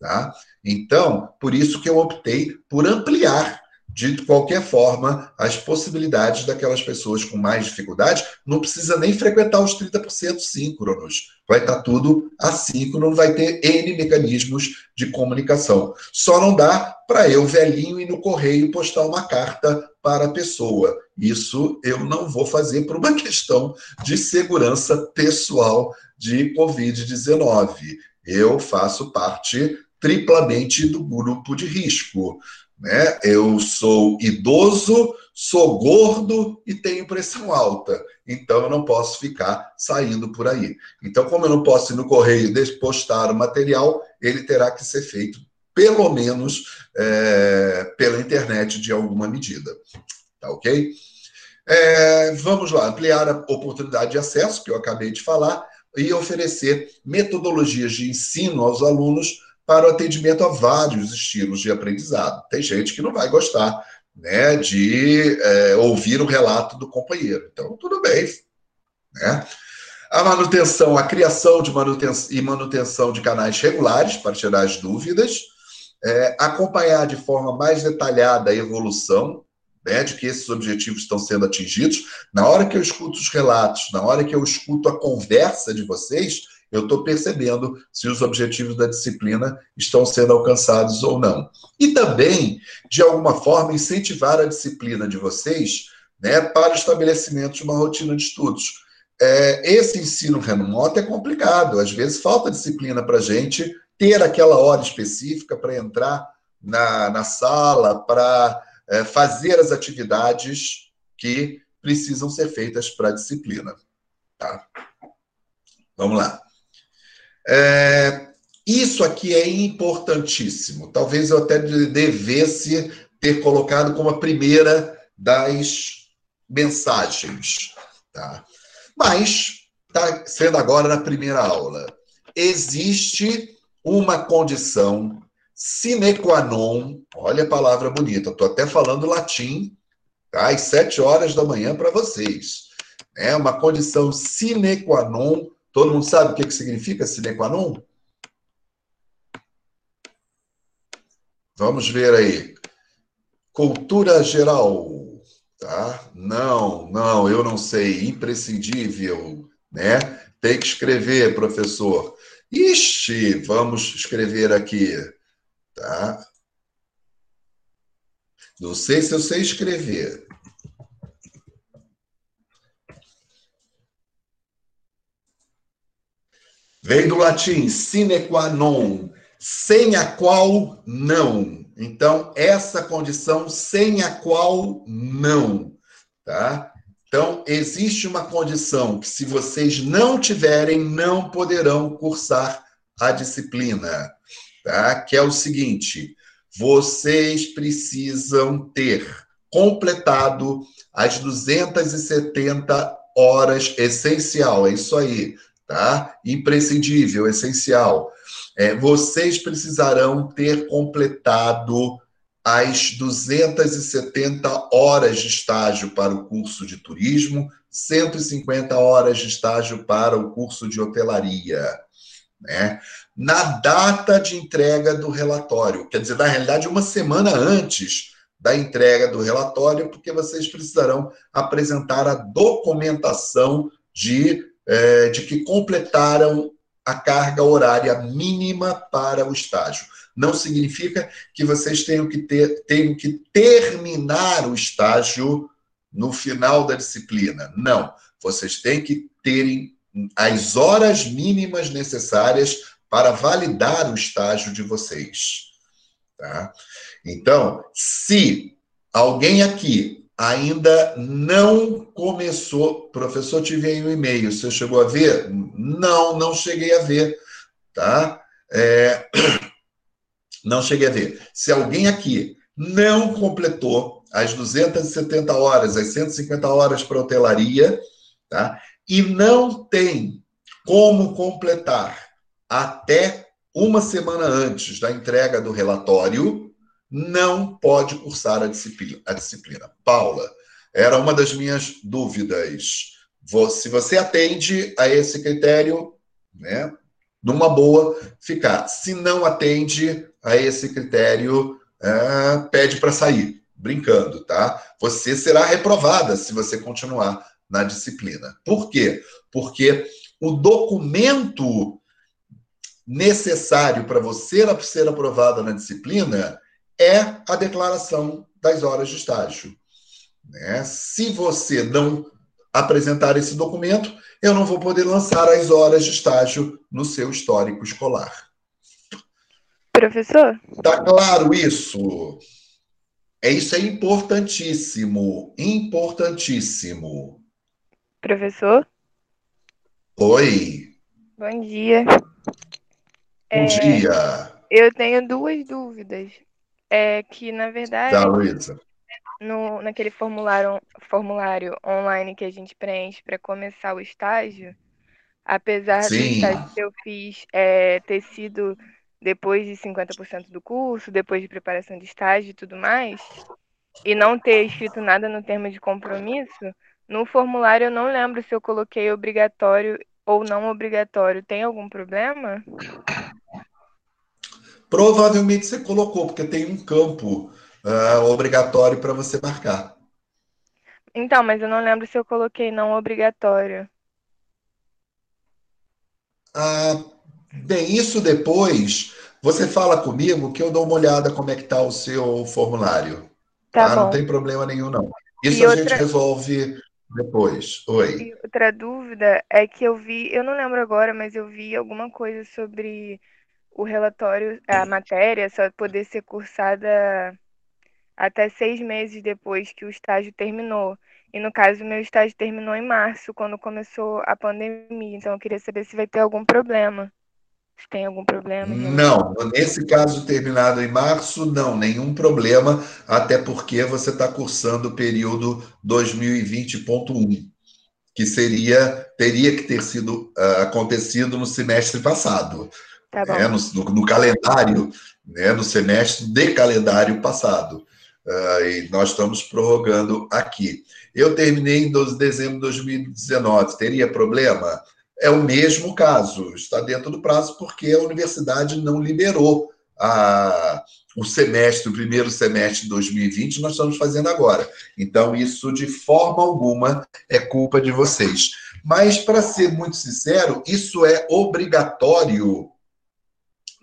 Tá? Então, por isso que eu optei por ampliar de qualquer forma, as possibilidades daquelas pessoas com mais dificuldade, não precisa nem frequentar os 30% síncronos. Vai estar tudo assíncrono, vai ter N mecanismos de comunicação. Só não dá para eu, velhinho, ir no correio postar uma carta para a pessoa. Isso eu não vou fazer por uma questão de segurança pessoal de Covid-19. Eu faço parte triplamente do grupo de risco. Né? Eu sou idoso, sou gordo e tenho pressão alta. Então eu não posso ficar saindo por aí. Então, como eu não posso ir no correio postar o material, ele terá que ser feito, pelo menos, é, pela internet de alguma medida. Tá ok? É, vamos lá, ampliar a oportunidade de acesso, que eu acabei de falar, e oferecer metodologias de ensino aos alunos para o atendimento a vários estilos de aprendizado. Tem gente que não vai gostar né, de é, ouvir o relato do companheiro. Então, tudo bem. Né? A manutenção, a criação de manutenção e manutenção de canais regulares para tirar as dúvidas. é, acompanhar de forma mais detalhada a evolução né, de que esses objetivos estão sendo atingidos. Na hora que eu escuto os relatos, na hora que eu escuto a conversa de vocês, eu estou percebendo se os objetivos da disciplina estão sendo alcançados ou não. E também, de alguma forma, incentivar a disciplina de vocês né, para o estabelecimento de uma rotina de estudos. É, esse ensino remoto é complicado, às vezes falta disciplina para a gente ter aquela hora específica para entrar na, na sala, para é, fazer as atividades que precisam ser feitas para a disciplina. Tá? Vamos lá. É, isso aqui é importantíssimo. Talvez eu até devesse ter colocado como a primeira das mensagens. Tá? Mas está sendo agora na primeira aula. Existe uma condição sine qua non, olha a palavra bonita, estou até falando latim, tá? às sete horas da manhã para vocês. É uma condição sine qua non Todo mundo sabe o que, que significa sine qua non? Vamos ver aí. Cultura geral. Tá? Não, não, eu não sei. Imprescindível, né? Tem que escrever, professor. Ixi, vamos escrever aqui. Tá? Não sei se eu sei escrever. Vem do latim sine qua non, sem a qual não. Então, essa condição sem a qual não, tá? Então, existe uma condição que, se vocês não tiverem, não poderão cursar a disciplina, tá? Que é o seguinte: vocês precisam ter completado as 270 horas essencial, é isso aí tá? Imprescindível, essencial. É, vocês precisarão ter completado as 270 horas de estágio para o curso de turismo, 150 horas de estágio para o curso de hotelaria. Né? Na data de entrega do relatório, quer dizer, na realidade, uma semana antes da entrega do relatório, porque vocês precisarão apresentar a documentação de é, de que completaram a carga horária mínima para o estágio. Não significa que vocês tenham que, ter, tenham que terminar o estágio no final da disciplina. Não. Vocês têm que terem as horas mínimas necessárias para validar o estágio de vocês. Tá? Então, se alguém aqui ainda não começou. Professor, tive aí um e-mail. Você chegou a ver? Não, não cheguei a ver. Tá? É... Não cheguei a ver. Se alguém aqui não completou as 270 horas, as 150 horas para hotelaria, tá? e não tem como completar até uma semana antes da entrega do relatório, não pode cursar a disciplina. A disciplina. Paula, era uma das minhas dúvidas. Se você atende a esse critério, né, numa boa, ficar. Se não atende a esse critério, é, pede para sair, brincando, tá? Você será reprovada se você continuar na disciplina. Por quê? Porque o documento necessário para você ser aprovada na disciplina é a declaração das horas de estágio. Né? Se você não apresentar esse documento, eu não vou poder lançar as horas de estágio no seu histórico escolar. Professor? Tá claro isso? É isso é importantíssimo, importantíssimo. Professor? Oi. Bom dia. Bom é, dia. Eu tenho duas dúvidas. É que, na verdade, no, naquele formulário, formulário online que a gente preenche para começar o estágio, apesar do Sim. estágio que eu fiz é, ter sido depois de 50% do curso, depois de preparação de estágio e tudo mais, e não ter escrito nada no termo de compromisso, no formulário eu não lembro se eu coloquei obrigatório ou não obrigatório. Tem algum problema? Provavelmente você colocou, porque tem um campo uh, obrigatório para você marcar. Então, mas eu não lembro se eu coloquei não obrigatório. Ah, bem, isso depois você fala comigo que eu dou uma olhada como é que está o seu formulário. Tá, tá? Não tem problema nenhum, não. Isso e a outra... gente resolve depois. Oi. E outra dúvida é que eu vi, eu não lembro agora, mas eu vi alguma coisa sobre o relatório, a matéria só poder ser cursada até seis meses depois que o estágio terminou. E no caso, meu estágio terminou em março, quando começou a pandemia. Então, eu queria saber se vai ter algum problema. Se tem algum problema. Não, nesse caso terminado em março, não, nenhum problema, até porque você está cursando o período 2020.1, que seria, teria que ter sido uh, acontecido no semestre passado. Tá né, no, no, no, calendário, né, no semestre de calendário passado. Uh, e nós estamos prorrogando aqui. Eu terminei em 12 de dezembro de 2019. Teria problema? É o mesmo caso, está dentro do prazo, porque a universidade não liberou a, o semestre, o primeiro semestre de 2020, nós estamos fazendo agora. Então, isso de forma alguma é culpa de vocês. Mas, para ser muito sincero, isso é obrigatório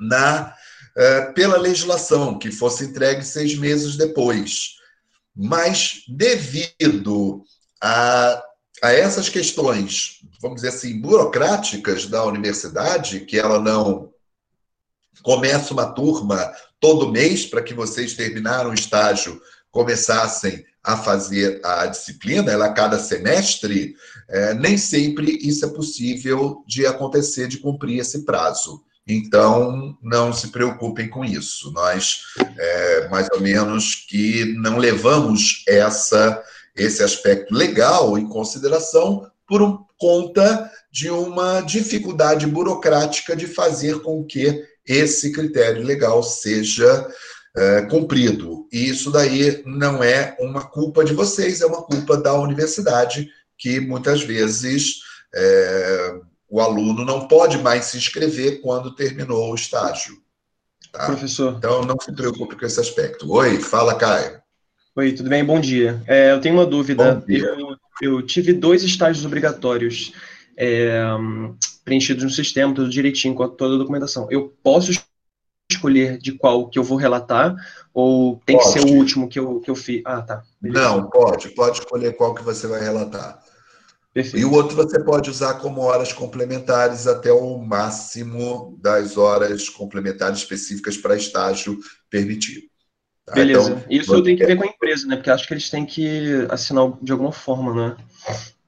na uh, pela legislação, que fosse entregue seis meses depois. Mas, devido a, a essas questões, vamos dizer assim, burocráticas da universidade, que ela não começa uma turma todo mês para que vocês terminaram o estágio começassem a fazer a disciplina, ela a cada semestre, é, nem sempre isso é possível de acontecer, de cumprir esse prazo. Então, não se preocupem com isso. Nós, é, mais ou menos, que não levamos essa, esse aspecto legal em consideração por conta de uma dificuldade burocrática de fazer com que esse critério legal seja é, cumprido. E isso daí não é uma culpa de vocês, é uma culpa da universidade, que muitas vezes. É, o aluno não pode mais se inscrever quando terminou o estágio. Tá? Professor. Então, não se preocupe com esse aspecto. Oi, fala, Caio. Oi, tudo bem? Bom dia. É, eu tenho uma dúvida. Eu, eu, tive dois estágios obrigatórios é, preenchidos no sistema, tudo direitinho, com toda a documentação. Eu posso escolher de qual que eu vou relatar ou tem pode. que ser o último que eu, que eu fiz? Ah, tá. Beleza. Não, pode. Pode escolher qual que você vai relatar. Perfeito. E o outro você pode usar como horas complementares até o máximo das horas complementares específicas para estágio permitido. Tá? Beleza. Então, Isso eu tenho que ver com a empresa, né? Porque acho que eles têm que assinar de alguma forma, né?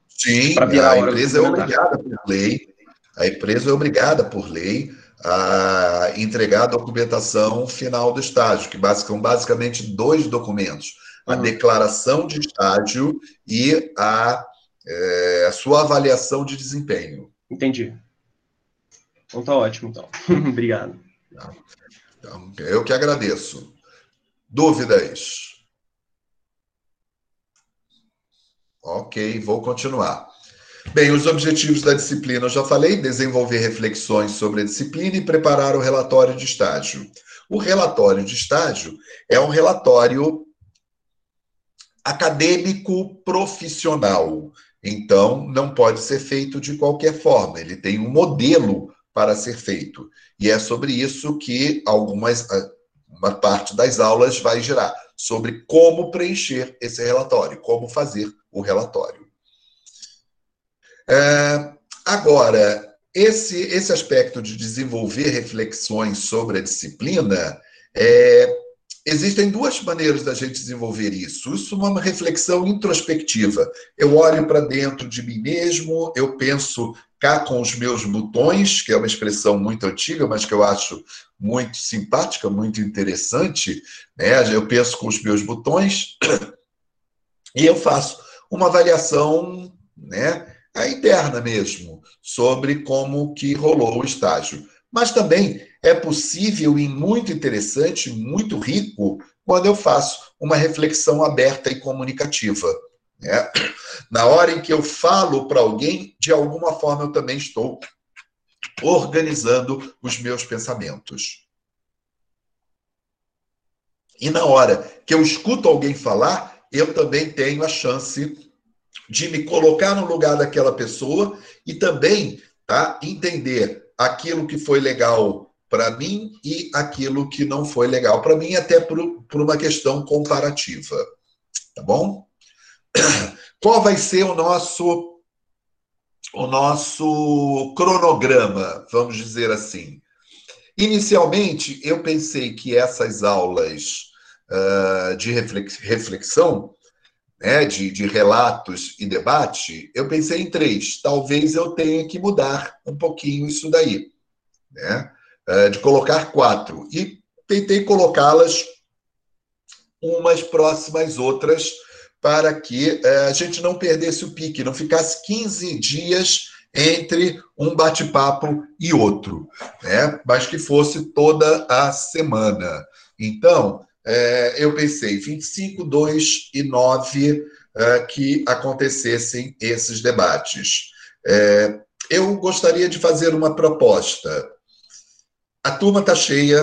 Sim, a empresa é obrigada por lei. A empresa é obrigada por lei a entregar a documentação final do estágio, que são basicamente dois documentos: a uhum. declaração de estágio e a é, a sua avaliação de desempenho. Entendi. Então tá ótimo, então. Obrigado. Então, eu que agradeço. Dúvidas? Ok, vou continuar. Bem, os objetivos da disciplina eu já falei: desenvolver reflexões sobre a disciplina e preparar o relatório de estágio. O relatório de estágio é um relatório acadêmico profissional. Então, não pode ser feito de qualquer forma, ele tem um modelo para ser feito. E é sobre isso que algumas uma parte das aulas vai girar, sobre como preencher esse relatório, como fazer o relatório. É, agora, esse, esse aspecto de desenvolver reflexões sobre a disciplina é, Existem duas maneiras da gente desenvolver isso. Isso é uma reflexão introspectiva. Eu olho para dentro de mim mesmo, eu penso cá com os meus botões, que é uma expressão muito antiga, mas que eu acho muito simpática, muito interessante. Né? Eu penso com os meus botões e eu faço uma avaliação né, interna mesmo sobre como que rolou o estágio. Mas também é possível e muito interessante, muito rico, quando eu faço uma reflexão aberta e comunicativa. Né? Na hora em que eu falo para alguém, de alguma forma eu também estou organizando os meus pensamentos. E na hora que eu escuto alguém falar, eu também tenho a chance de me colocar no lugar daquela pessoa e também tá, entender aquilo que foi legal para mim e aquilo que não foi legal para mim, até por, por uma questão comparativa. Tá bom? Qual vai ser o nosso o nosso cronograma, vamos dizer assim? Inicialmente, eu pensei que essas aulas uh, de reflexão, né, de, de relatos e debate, eu pensei em três. Talvez eu tenha que mudar um pouquinho isso daí, né? Uh, de colocar quatro. E tentei colocá-las umas próximas outras para que uh, a gente não perdesse o pique, não ficasse 15 dias entre um bate-papo e outro, né? mas que fosse toda a semana. Então, é, eu pensei 25, 2 e 9 é, que acontecessem esses debates. Eu gostaria de fazer uma proposta. A turma está cheia,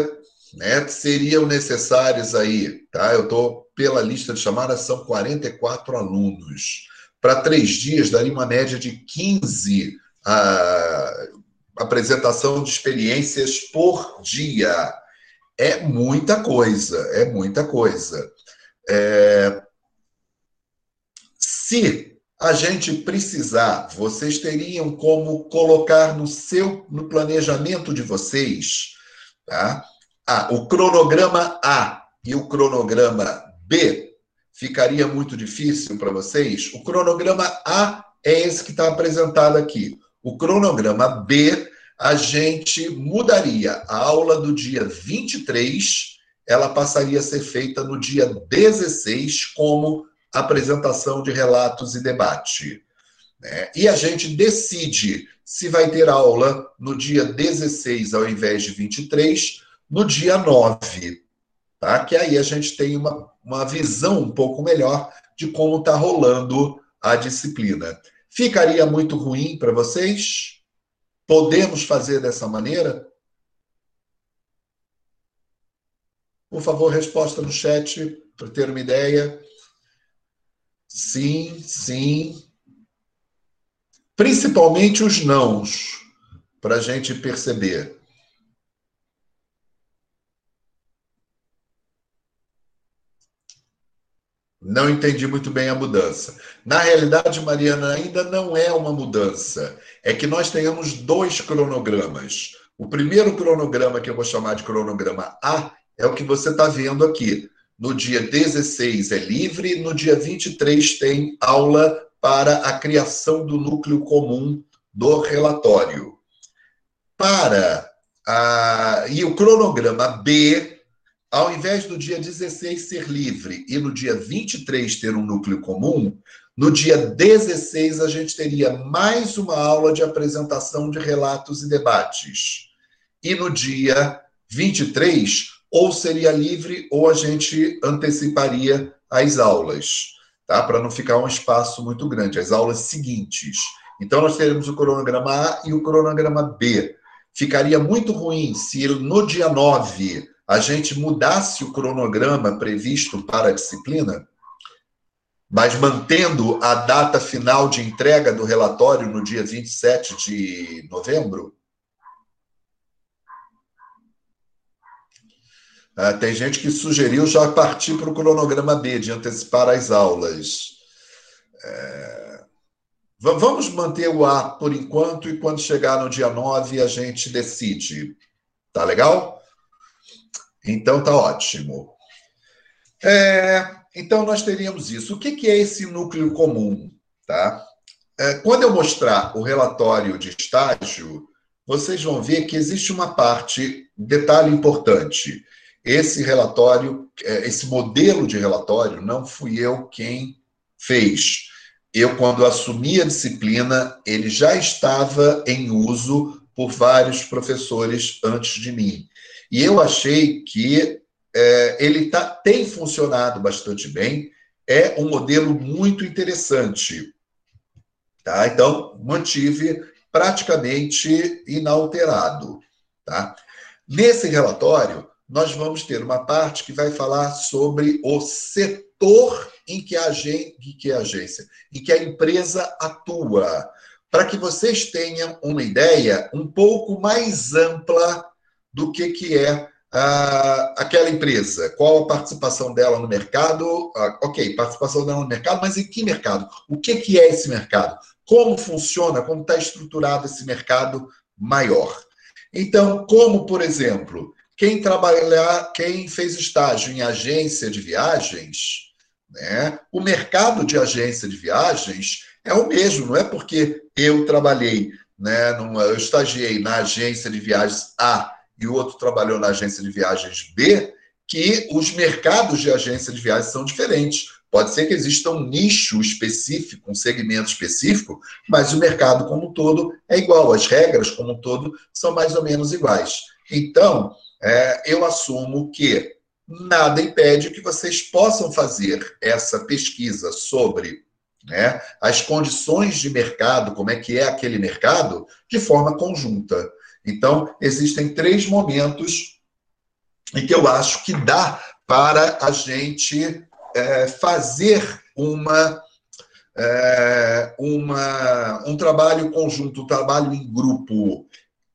né? seriam necessários aí, tá? Eu estou pela lista de chamadas, são 44 alunos. Para três dias, daria uma média de 15 a apresentação de experiências por dia. É muita coisa, é muita coisa. É... Se a gente precisar, vocês teriam como colocar no seu no planejamento de vocês, tá? Ah, o cronograma A e o cronograma B ficaria muito difícil para vocês. O cronograma A é esse que está apresentado aqui. O cronograma B, a gente mudaria a aula do dia 23, ela passaria a ser feita no dia 16 como apresentação de relatos e debate. Né? E a gente decide se vai ter aula no dia 16 ao invés de 23, no dia 9. Tá? Que aí a gente tem uma, uma visão um pouco melhor de como está rolando a disciplina. Ficaria muito ruim para vocês? Podemos fazer dessa maneira? Por favor, resposta no chat para ter uma ideia. Sim, sim. Principalmente os nãos, para a gente perceber. Não entendi muito bem a mudança. Na realidade, Mariana, ainda não é uma mudança. É que nós tenhamos dois cronogramas. O primeiro cronograma, que eu vou chamar de cronograma A, é o que você está vendo aqui. No dia 16 é livre, no dia 23 tem aula para a criação do núcleo comum do relatório. Para a... E o cronograma B ao invés do dia 16 ser livre e no dia 23 ter um núcleo comum, no dia 16 a gente teria mais uma aula de apresentação de relatos e debates. E no dia 23, ou seria livre ou a gente anteciparia as aulas, tá? Para não ficar um espaço muito grande, as aulas seguintes. Então nós teremos o cronograma A e o cronograma B. Ficaria muito ruim se no dia 9 a gente mudasse o cronograma previsto para a disciplina, mas mantendo a data final de entrega do relatório no dia 27 de novembro? Ah, tem gente que sugeriu já partir para o cronograma B, de antecipar as aulas. É... Vamos manter o A por enquanto e quando chegar no dia 9 a gente decide. Tá legal? Então tá ótimo. É, então nós teríamos isso. O que, que é esse núcleo comum? Tá? É, quando eu mostrar o relatório de estágio, vocês vão ver que existe uma parte, detalhe importante. Esse relatório, é, esse modelo de relatório, não fui eu quem fez. Eu, quando assumi a disciplina, ele já estava em uso por vários professores antes de mim. E eu achei que é, ele tá, tem funcionado bastante bem, é um modelo muito interessante. Tá? Então, mantive praticamente inalterado. Tá? Nesse relatório, nós vamos ter uma parte que vai falar sobre o setor em que a, agência, em que a empresa atua, para que vocês tenham uma ideia um pouco mais ampla do que, que é ah, aquela empresa, qual a participação dela no mercado, ah, ok, participação dela no mercado, mas em que mercado? O que, que é esse mercado? Como funciona, como está estruturado esse mercado maior? Então, como, por exemplo, quem trabalhar, quem fez estágio em agência de viagens, né, o mercado de agência de viagens é o mesmo, não é porque eu trabalhei, né, numa, eu estagiei na agência de viagens A e o outro trabalhou na agência de viagens B, que os mercados de agência de viagens são diferentes. Pode ser que exista um nicho específico, um segmento específico, mas o mercado como um todo é igual, as regras como um todo são mais ou menos iguais. Então, é, eu assumo que nada impede que vocês possam fazer essa pesquisa sobre né, as condições de mercado, como é que é aquele mercado, de forma conjunta. Então, existem três momentos em que eu acho que dá para a gente é, fazer uma, é, uma, um trabalho conjunto, um trabalho em grupo,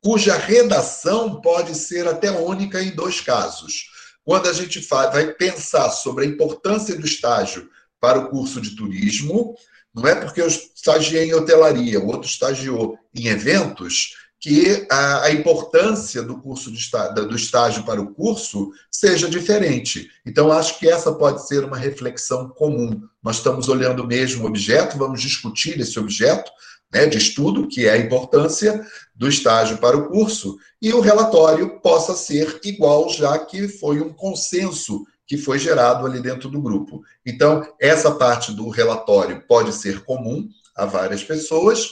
cuja redação pode ser até única em dois casos. Quando a gente vai pensar sobre a importância do estágio para o curso de turismo, não é porque eu estagiei em hotelaria, o outro estagiou em eventos, que a, importância do curso de do estágio para o curso seja diferente. Então, acho que essa pode ser uma reflexão comum. Nós estamos olhando o mesmo objeto, vamos discutir esse objeto né, de estudo, que é a importância do estágio para o curso, e o relatório possa ser igual, já que foi um consenso que foi gerado ali dentro do grupo. Então, essa parte do relatório pode ser comum a várias pessoas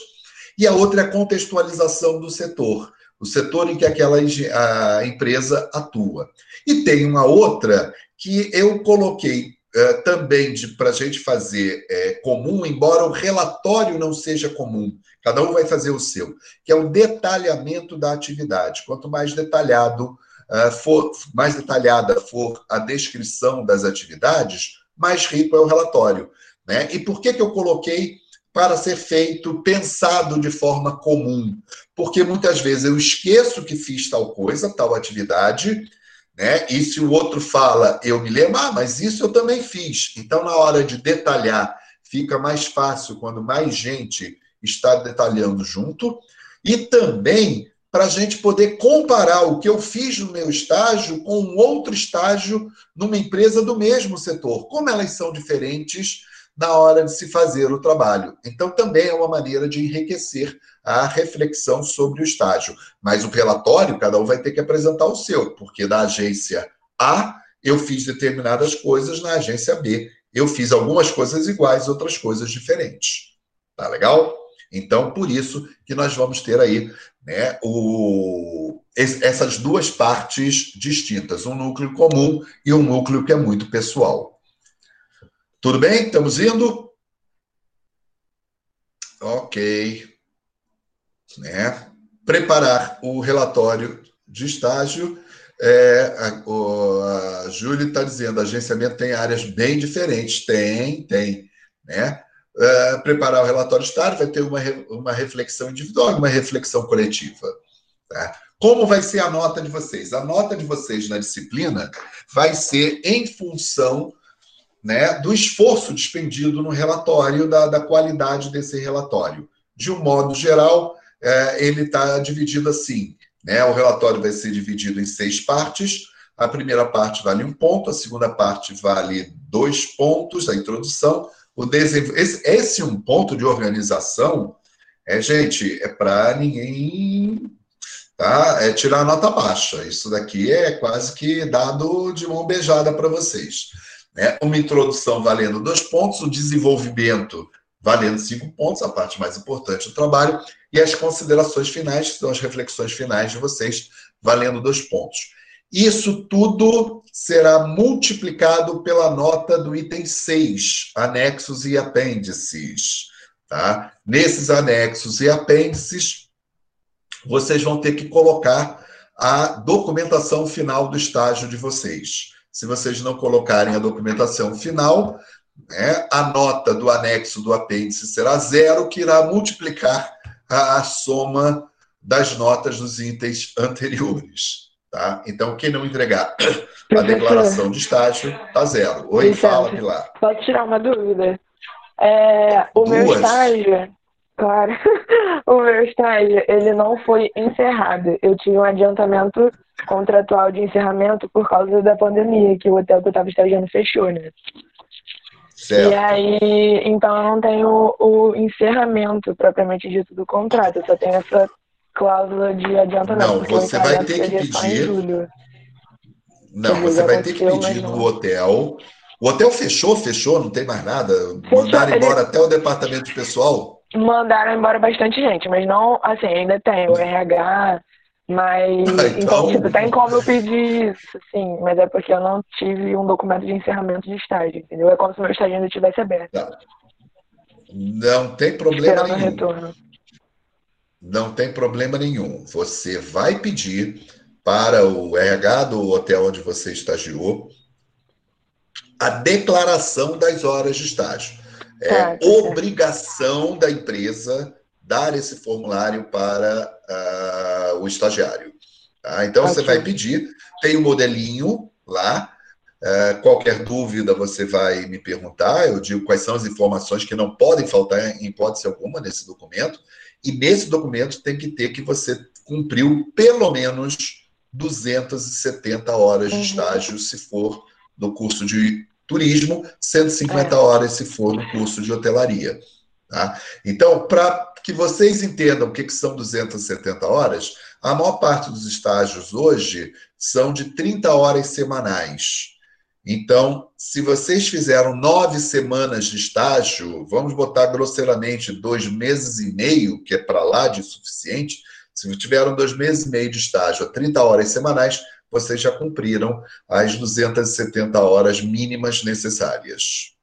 e a outra é a contextualização do setor, o setor em que aquela a empresa atua. E tem uma outra que eu coloquei uh, também para a gente fazer é, comum, embora o relatório não seja comum, cada um vai fazer o seu, que é o detalhamento da atividade. Quanto mais detalhado uh, for, mais detalhada for a descrição das atividades, mais rico é o relatório. Né? E por que, que eu coloquei para ser feito, pensado de forma comum. Porque muitas vezes eu esqueço que fiz tal coisa, tal atividade, né? E se o outro fala, eu me lembro, ah, mas isso eu também fiz. Então, na hora de detalhar, fica mais fácil quando mais gente está detalhando junto. E também para a gente poder comparar o que eu fiz no meu estágio com um outro estágio numa empresa do mesmo setor. Como elas são diferentes na hora de se fazer o trabalho. Então, também é uma maneira de enriquecer a reflexão sobre o estágio. Mas o relatório, cada um vai ter que apresentar o seu, porque na agência A eu fiz determinadas coisas, na agência B eu fiz algumas coisas iguais, outras coisas diferentes. Tá legal? Então, por isso que nós vamos ter aí né, o, essas duas partes distintas, um núcleo comum e um núcleo que é muito pessoal. Tudo bem? Estamos indo? Ok. Né? Preparar o relatório de estágio. É, a, a Júlia está dizendo, agenciamento tem áreas bem diferentes. Tem, tem. Né? É, preparar o relatório de estágio vai ter uma, uma reflexão individual uma reflexão coletiva. Tá? Como vai ser a nota de vocês? A nota de vocês na disciplina vai ser em função né, do esforço despendido no relatório, da, da qualidade desse relatório. De um modo geral, é, ele está dividido assim: né, o relatório vai ser dividido em seis partes. A primeira parte vale um ponto, a segunda parte vale dois pontos, a introdução. O desenvol... esse, esse um ponto de organização, é, gente, é para ninguém tá? É tirar nota baixa. Isso daqui é quase que dado de mão beijada para vocês. Né? Uma introdução valendo dois pontos, o desenvolvimento valendo cinco pontos, a parte mais importante do trabalho, e as considerações finais, que são as reflexões finais de vocês, valendo dois pontos. Isso tudo será multiplicado pela nota do item 6, anexos e apêndices. Tá? Nesses anexos e apêndices, vocês vão ter que colocar a documentação final do estágio de vocês. Se vocês não colocarem a documentação final, né, a nota do anexo do apêndice será zero, que irá multiplicar a, a soma das notas dos itens anteriores. Tá? Então, quem não entregar a declaração de estágio, está zero. Oi, fala, Pilar. Pode tirar uma dúvida. É, o Duas. meu estágio, claro, o meu estágio, ele não foi encerrado. Eu tive um adiantamento contratual de encerramento por causa da pandemia, que o hotel que eu estava estagiando fechou, né? Certo. E aí, então eu não tenho o encerramento propriamente dito do contrato, eu só tenho essa cláusula de adiantamento. Não, você vai ter que pedir. Não, você vai ter que pedir no hotel. O hotel fechou, fechou, não tem mais nada. Fechou, Mandaram embora ele... até o departamento de pessoal. Mandaram embora bastante gente, mas não, assim, ainda tem o RH, mas ah, então... então, tipo, tem como eu pedir isso, sim, mas é porque eu não tive um documento de encerramento de estágio, entendeu? É como se meu estágio ainda tivesse aberto. Tá. Não tem problema Esperando nenhum. Retorno. Não tem problema nenhum. Você vai pedir para o RH do hotel onde você estagiou a declaração das horas de estágio. É tá, tá obrigação da empresa dar esse formulário para uh, o estagiário. Tá? Então, okay. você vai pedir, tem o um modelinho lá, uh, qualquer dúvida você vai me perguntar, eu digo quais são as informações que não podem faltar em hipótese alguma nesse documento, e nesse documento tem que ter que você cumpriu pelo menos 270 horas de uhum. estágio, se for no curso de turismo, 150 é. horas se for no curso de hotelaria. Tá? Então, para que vocês entendam o que, que são 270 horas, a maior parte dos estágios hoje são de 30 horas semanais. Então, se vocês fizeram nove semanas de estágio, vamos botar grosseiramente dois meses e meio, que é para lá de suficiente. Se tiveram dois meses e meio de estágio a 30 horas semanais, vocês já cumpriram as 270 horas mínimas necessárias.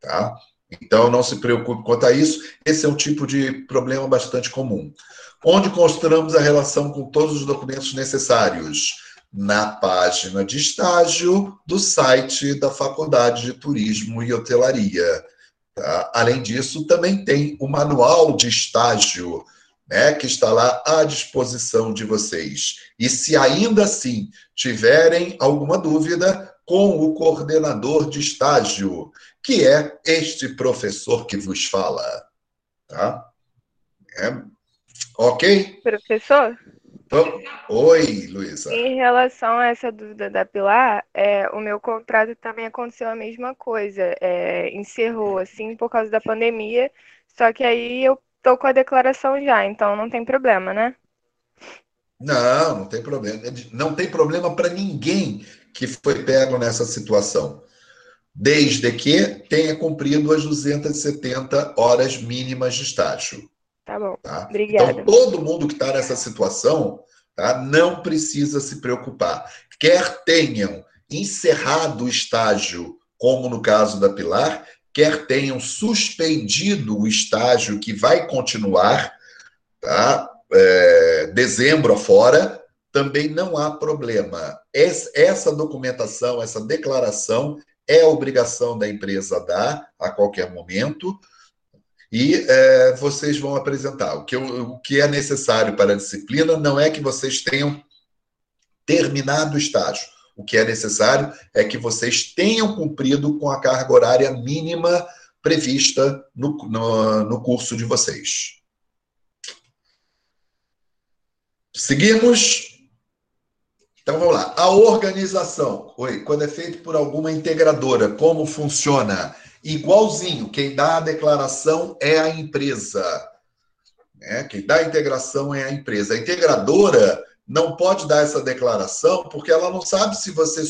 Tá? Então, não se preocupe quanto a isso. Esse é um tipo de problema bastante comum. Onde construímos a relação com todos os documentos necessários? Na página de estágio do site da Faculdade de Turismo e Hotelaria. Tá? Além disso, também tem o manual de estágio né, que está lá à disposição de vocês. E se ainda assim tiverem alguma dúvida, com o coordenador de estágio, que é este professor que vos fala. Tá? É. Ok? Professor? Então, oi, Luísa. Em relação a essa dúvida da Pilar, é, o meu contrato também aconteceu a mesma coisa. É, encerrou, assim, por causa da pandemia. Só que aí eu Estou com a declaração já, então não tem problema, né? Não, não tem problema. Não tem problema para ninguém que foi pego nessa situação. Desde que tenha cumprido as 270 horas mínimas de estágio. Tá bom. Tá? Obrigada. Então, todo mundo que está nessa situação tá, não precisa se preocupar. Quer tenham encerrado o estágio, como no caso da Pilar, quer tenham suspendido o estágio que vai continuar, tá? É, dezembro afora, também não há problema. Essa documentação, essa declaração é obrigação da empresa dar a qualquer momento e é, vocês vão apresentar. O que, o que é necessário para a disciplina não é que vocês tenham terminado o estágio. O que é necessário é que vocês tenham cumprido com a carga horária mínima prevista no, no, no curso de vocês. Seguimos. Então vamos lá. A organização. Oi, quando é feito por alguma integradora, como funciona? Igualzinho, quem dá a declaração é a empresa. É, quem dá a integração é a empresa. A integradora não pode dar essa declaração porque ela não sabe se você,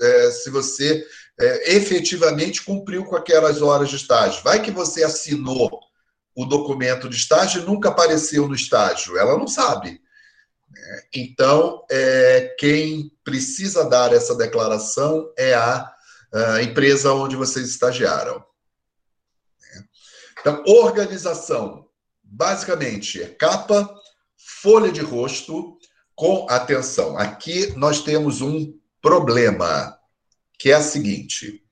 é, se você é, efetivamente cumpriu com aquelas horas de estágio. Vai que você assinou o documento de estágio e nunca apareceu no estágio. Ela não sabe. Então, é, quem precisa dar essa declaração é a, a empresa onde vocês estagiaram. Então, organização, basicamente, é capa, folha de rosto, com atenção. Aqui nós temos um problema, que é a seguinte: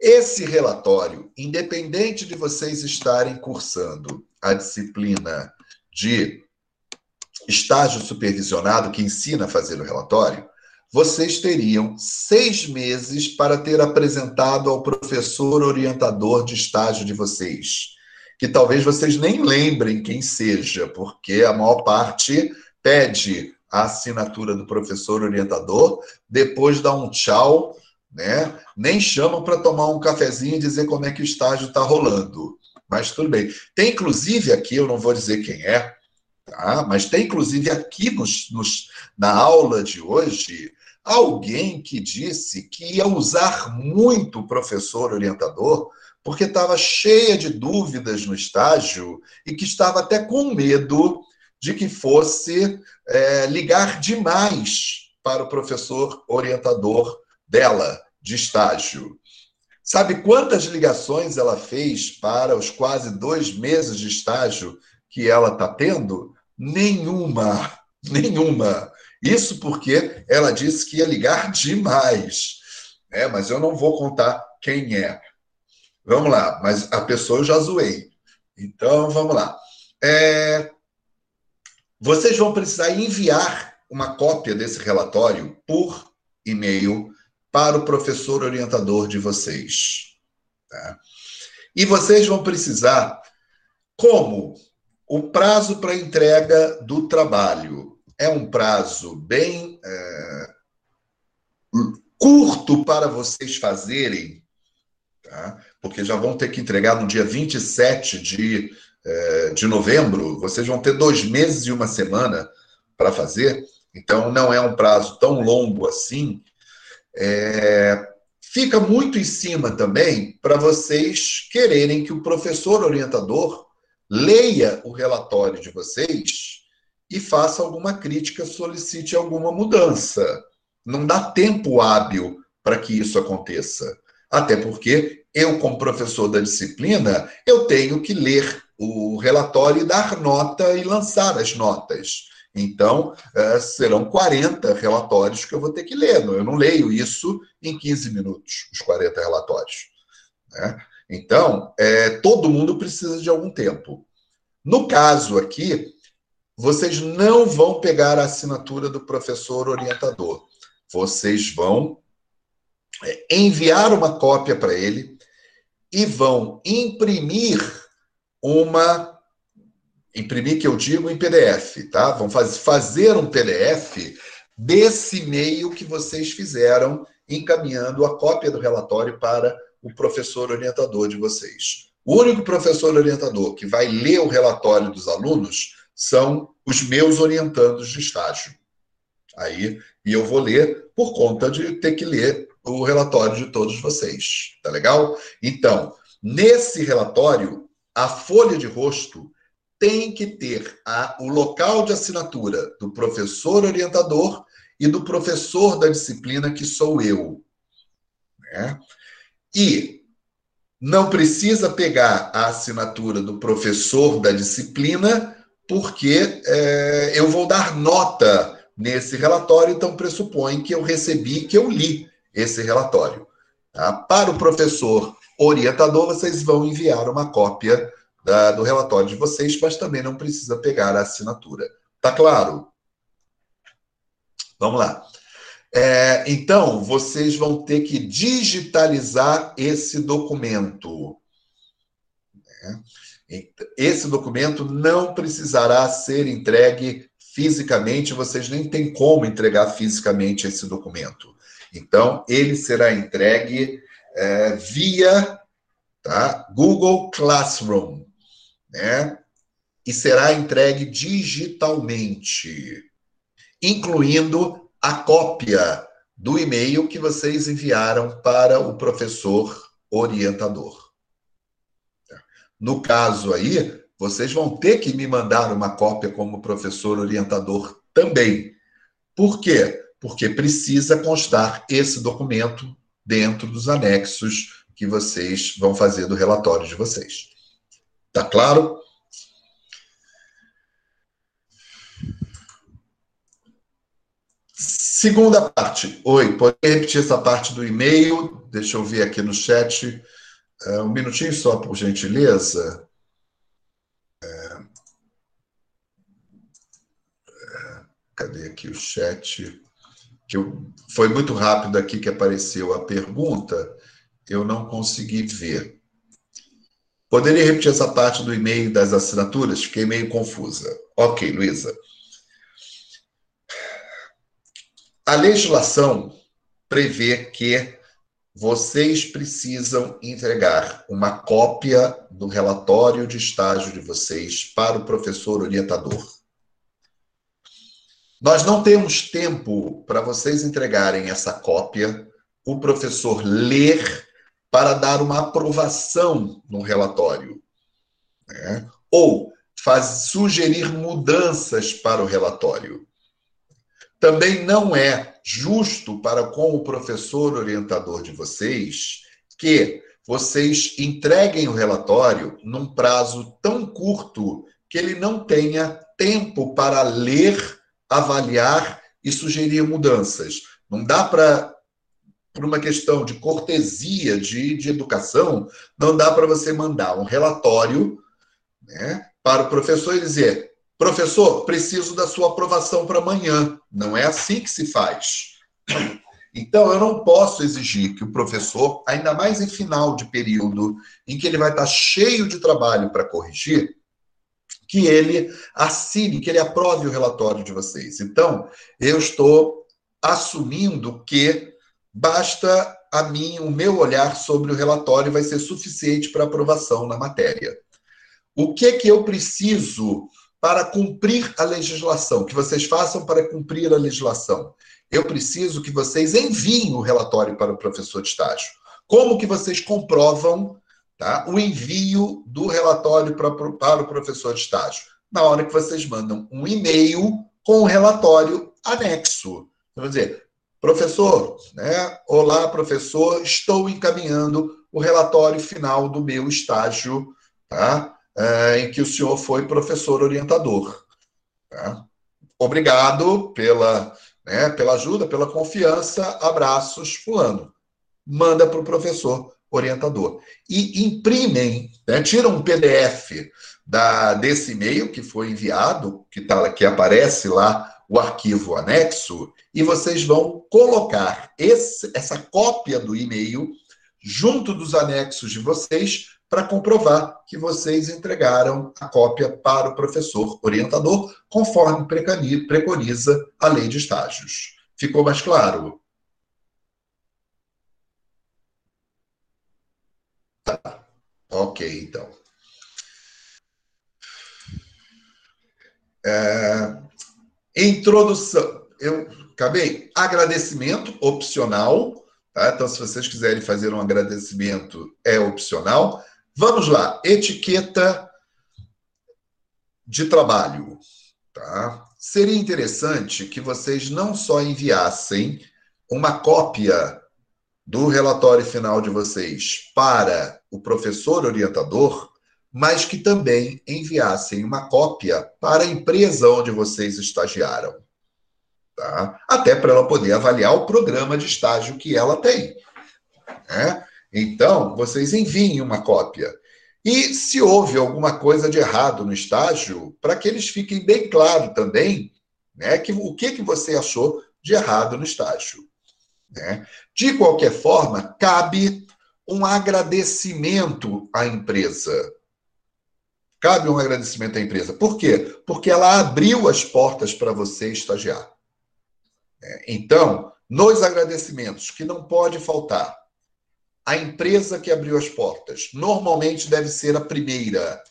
esse relatório, independente de vocês estarem cursando a disciplina de estágio supervisionado, que ensina a fazer o relatório, vocês teriam seis meses para ter apresentado ao professor orientador de estágio de vocês. Que talvez vocês nem lembrem quem seja, porque a maior parte pede a assinatura do professor orientador, depois dá um tchau, né? Nem chamam para tomar um cafezinho e dizer como é que o estágio está rolando. Mas tudo bem. Tem inclusive aqui, eu não vou dizer quem é, tá? mas tem inclusive aqui nos, nos, na aula de hoje alguém que disse que ia usar muito o professor orientador porque estava cheia de dúvidas no estágio e que estava até com medo de que fosse é, ligar demais para o professor orientador dela de estágio. Sabe quantas ligações ela fez para os quase dois meses de estágio que ela está tendo? Nenhuma, nenhuma. Isso porque ela disse que ia ligar demais. É, mas eu não vou contar quem é. Vamos lá, mas a pessoa eu já zoei. Então, vamos lá. É, vocês vão precisar enviar uma cópia desse relatório por e-mail para o professor orientador de vocês. Tá? E vocês vão precisar, como o prazo para entrega do trabalho é um prazo bem é, curto para vocês fazerem, tá? porque já vão ter que entregar no dia 27 de, é, de novembro, vocês vão ter dois meses e uma semana para fazer, então não é um prazo tão longo assim. É, fica muito em cima também para vocês quererem que o professor orientador leia o relatório de vocês e faça alguma crítica, solicite alguma mudança. Não dá tempo hábil para que isso aconteça. Até porque eu, como professor da disciplina, eu tenho que ler o relatório e dar nota e lançar as notas. Então, eh, serão 40 relatórios que eu vou ter que ler. Eu não leio isso em 15 minutos, os 40 relatórios. Né? Então, é, todo mundo precisa de algum tempo. No caso aqui, vocês não vão pegar a assinatura do professor orientador. Vocês vão é, enviar uma cópia para ele e vão imprimir uma. Imprimir, que eu digo, em PDF, tá? Vão faz, fazer um PDF desse e-mail que vocês fizeram, encaminhando a cópia do relatório para o professor orientador de vocês. O único professor orientador que vai ler o relatório dos alunos são os meus orientandos de estágio. Aí, e eu vou ler por conta de ter que ler o relatório de todos vocês. Tá legal? Então, nesse relatório, a folha de rosto tem que ter a, o local de assinatura do professor orientador e do professor da disciplina, que sou eu. Né? E não precisa pegar a assinatura do professor da disciplina porque é, eu vou dar nota nesse relatório, então pressupõe que eu recebi, que eu li esse relatório. Tá? Para o professor orientador, vocês vão enviar uma cópia da, do relatório de vocês, mas também não precisa pegar a assinatura. Tá claro? Vamos lá. É, então, vocês vão ter que digitalizar esse documento. Né? Esse documento não precisará ser entregue fisicamente, vocês nem têm como entregar fisicamente esse documento. Então, ele será entregue é, via tá, Google Classroom, né? E será entregue digitalmente, incluindo a cópia do e-mail que vocês enviaram para o professor orientador. No caso aí, vocês vão ter que me mandar uma cópia como professor orientador também. Por quê? Porque precisa constar esse documento dentro dos anexos que vocês vão fazer do relatório de vocês. Tá claro? Segunda parte. Oi, pode repetir essa parte do e-mail? Deixa eu ver aqui no chat. Uh, um minutinho só, por gentileza. É... É... Cadê aqui o chat? Que eu... Foi muito rápido aqui que apareceu a pergunta, eu não consegui ver. Poderia repetir essa parte do e-mail das assinaturas? Fiquei meio confusa. Ok, Luísa. A legislação prevê que vocês precisam entregar uma cópia do relatório de estágio de vocês para o professor orientador. Nós não temos tempo para vocês entregarem essa cópia, o professor ler para dar uma aprovação no relatório. Né? Ou faz, sugerir mudanças para o relatório. Também não é justo para com o professor orientador de vocês que vocês entreguem o relatório num prazo tão curto que ele não tenha tempo para ler, avaliar e sugerir mudanças. Não dá para, por uma questão de cortesia, de, de educação, não dá para você mandar um relatório né, para o professor e dizer: Professor, preciso da sua aprovação para amanhã. Não é assim que se faz. Então, eu não posso exigir que o professor, ainda mais em final de período, em que ele vai estar cheio de trabalho para corrigir, que ele assine, que ele aprove o relatório de vocês. Então, eu estou assumindo que basta a mim, o meu olhar sobre o relatório vai ser suficiente para aprovação na matéria. O que que eu preciso para cumprir a legislação, que vocês façam para cumprir a legislação. Eu preciso que vocês enviem o relatório para o professor de estágio. Como que vocês comprovam tá, o envio do relatório para, para o professor de estágio? Na hora que vocês mandam um e-mail com o relatório anexo. Vamos dizer, professor, né? Olá, professor, estou encaminhando o relatório final do meu estágio, tá? É, em que o senhor foi professor orientador. Tá? Obrigado pela, né, pela ajuda, pela confiança. Abraços, fulano. Manda para o professor orientador. E imprimem, né, tiram um PDF da, desse e-mail que foi enviado, que, tá, que aparece lá o arquivo anexo, e vocês vão colocar esse, essa cópia do e-mail junto dos anexos de vocês para comprovar que vocês entregaram a cópia para o professor orientador, conforme preconiza a lei de estágios. Ficou mais claro? Tá. Ok, então. É, introdução. Eu acabei. Agradecimento opcional. Tá? Então, se vocês quiserem fazer um agradecimento, é opcional. Vamos lá, etiqueta de trabalho. Tá? Seria interessante que vocês não só enviassem uma cópia do relatório final de vocês para o professor orientador, mas que também enviassem uma cópia para a empresa onde vocês estagiaram. Tá? Até para ela poder avaliar o programa de estágio que ela tem. Né? Então, vocês enviem uma cópia. E se houve alguma coisa de errado no estágio, para que eles fiquem bem claro também né, que, o que, que você achou de errado no estágio. Né? De qualquer forma, cabe um agradecimento à empresa. Cabe um agradecimento à empresa. Por quê? Porque ela abriu as portas para você estagiar. É, então, nos agradecimentos, que não pode faltar, a empresa que abriu as portas. Normalmente deve ser a primeira.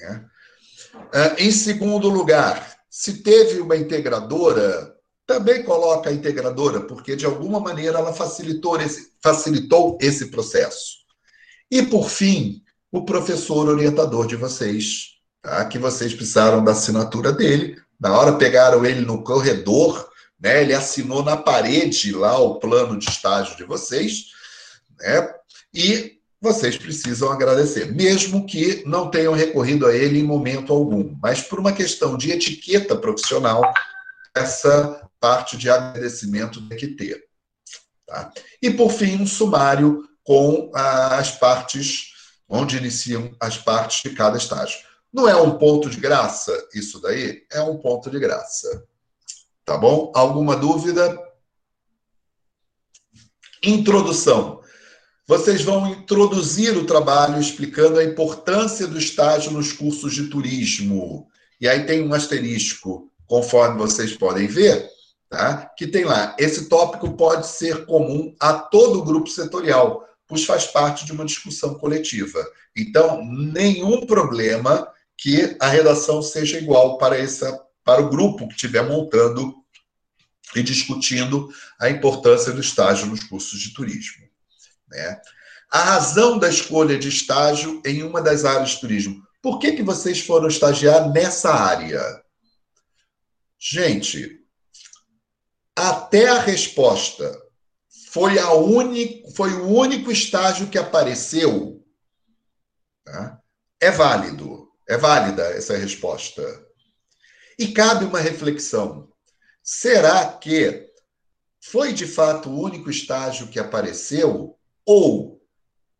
É. Em segundo lugar, se teve uma integradora, também coloca a integradora, porque de alguma maneira ela facilitou esse, facilitou esse processo. E por fim, o professor orientador de vocês, tá? que vocês precisaram da assinatura dele. Na hora pegaram ele no corredor né? Ele assinou na parede lá o plano de estágio de vocês, né? E vocês precisam agradecer, mesmo que não tenham recorrido a ele em momento algum, mas por uma questão de etiqueta profissional, essa parte de agradecimento tem que ter. Tá? E, por fim, um sumário com as partes, onde iniciam as partes de cada estágio. Não é um ponto de graça isso daí? É um ponto de graça. Tá bom? Alguma dúvida? Introdução. Vocês vão introduzir o trabalho explicando a importância do estágio nos cursos de turismo. E aí tem um asterisco, conforme vocês podem ver, tá? que tem lá. Esse tópico pode ser comum a todo o grupo setorial, pois faz parte de uma discussão coletiva. Então, nenhum problema que a redação seja igual para, essa, para o grupo que estiver montando e discutindo a importância do estágio nos cursos de turismo. Né? A razão da escolha de estágio em uma das áreas de turismo. Por que, que vocês foram estagiar nessa área? Gente, até a resposta foi, a único, foi o único estágio que apareceu. Tá? É válido, é válida essa resposta. E cabe uma reflexão. Será que foi de fato o único estágio que apareceu? Ou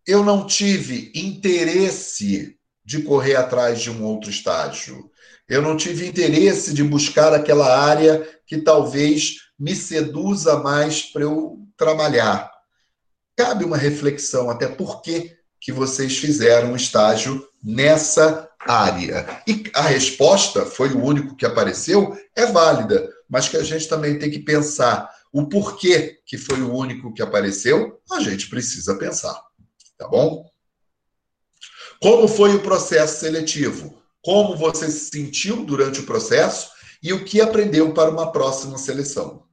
eu não tive interesse de correr atrás de um outro estágio? Eu não tive interesse de buscar aquela área que talvez me seduza mais para eu trabalhar. Cabe uma reflexão até por que, que vocês fizeram um estágio nessa área. E a resposta foi o único que apareceu, é válida, mas que a gente também tem que pensar o porquê que foi o único que apareceu, a gente precisa pensar. Tá bom? Como foi o processo seletivo? Como você se sentiu durante o processo e o que aprendeu para uma próxima seleção?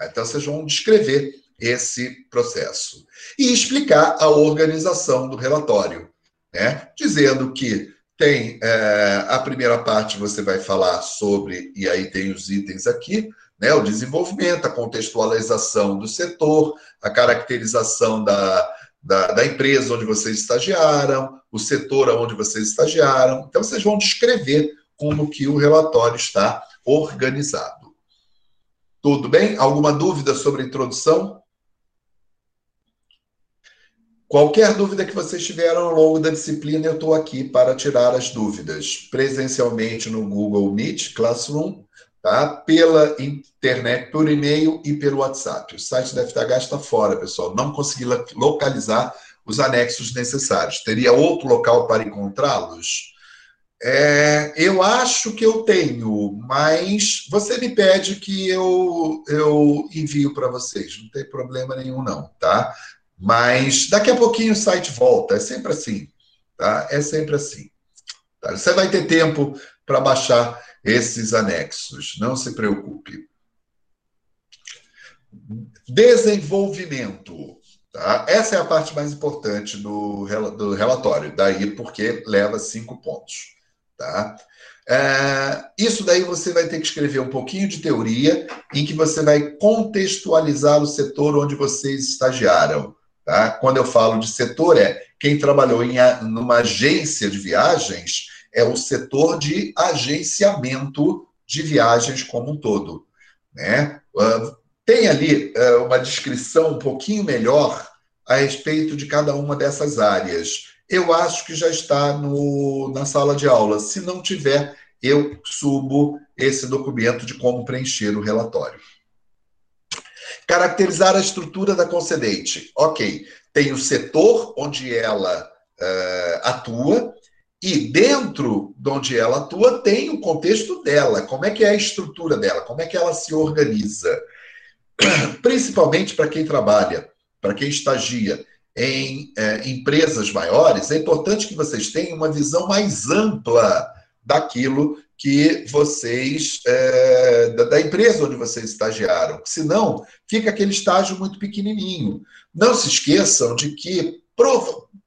Então, vocês vão descrever esse processo e explicar a organização do relatório, né? dizendo que tem é, a primeira parte, você vai falar sobre, e aí tem os itens aqui, né, o desenvolvimento, a contextualização do setor, a caracterização da, da, da, empresa onde vocês estagiaram, o setor onde vocês estagiaram. Então, vocês vão descrever como que o relatório está organizado. Tudo bem? Alguma dúvida sobre a introdução? Qualquer dúvida que vocês tiveram ao longo da disciplina, eu estou aqui para tirar as dúvidas, presencialmente no Google Meet Classroom tá? pela internet, por e-mail e pelo WhatsApp. O site da FTH está fora, pessoal. Não consegui localizar os anexos necessários. Teria outro local para encontrá-los? É, eu acho que eu tenho, mas você me pede que eu, eu envio para vocês. Não tem problema nenhum, não, tá? Mas daqui a pouquinho o site volta. É sempre assim, tá? É sempre assim. Tá? Você vai ter tempo para baixar esses anexos, não se preocupe. Desenvolvimento. Tá? Essa é a parte mais importante do, do relatório, daí porque leva cinco pontos. Tá? É, isso daí você vai ter que escrever um pouquinho de teoria, em que você vai contextualizar o setor onde vocês estagiaram. Tá? Quando eu falo de setor, é quem trabalhou em numa agência de viagens é o setor de agenciamento de viagens como um todo. Né? Uh, tem ali uh, uma descrição um pouquinho melhor a respeito de cada uma dessas áreas. Eu acho que já está no, na sala de aula. Se não tiver, eu subo esse documento de como preencher o relatório. Caracterizar a estrutura da concedente. Ok, tem o setor onde ela uh, atua, e dentro de onde ela atua, tem o contexto dela, como é que é a estrutura dela, como é que ela se organiza. Principalmente para quem trabalha, para quem estagia em é, empresas maiores, é importante que vocês tenham uma visão mais ampla daquilo que vocês, é, da, empresa onde vocês estagiaram. Senão, fica aquele estágio muito pequenininho. Não se esqueçam de que,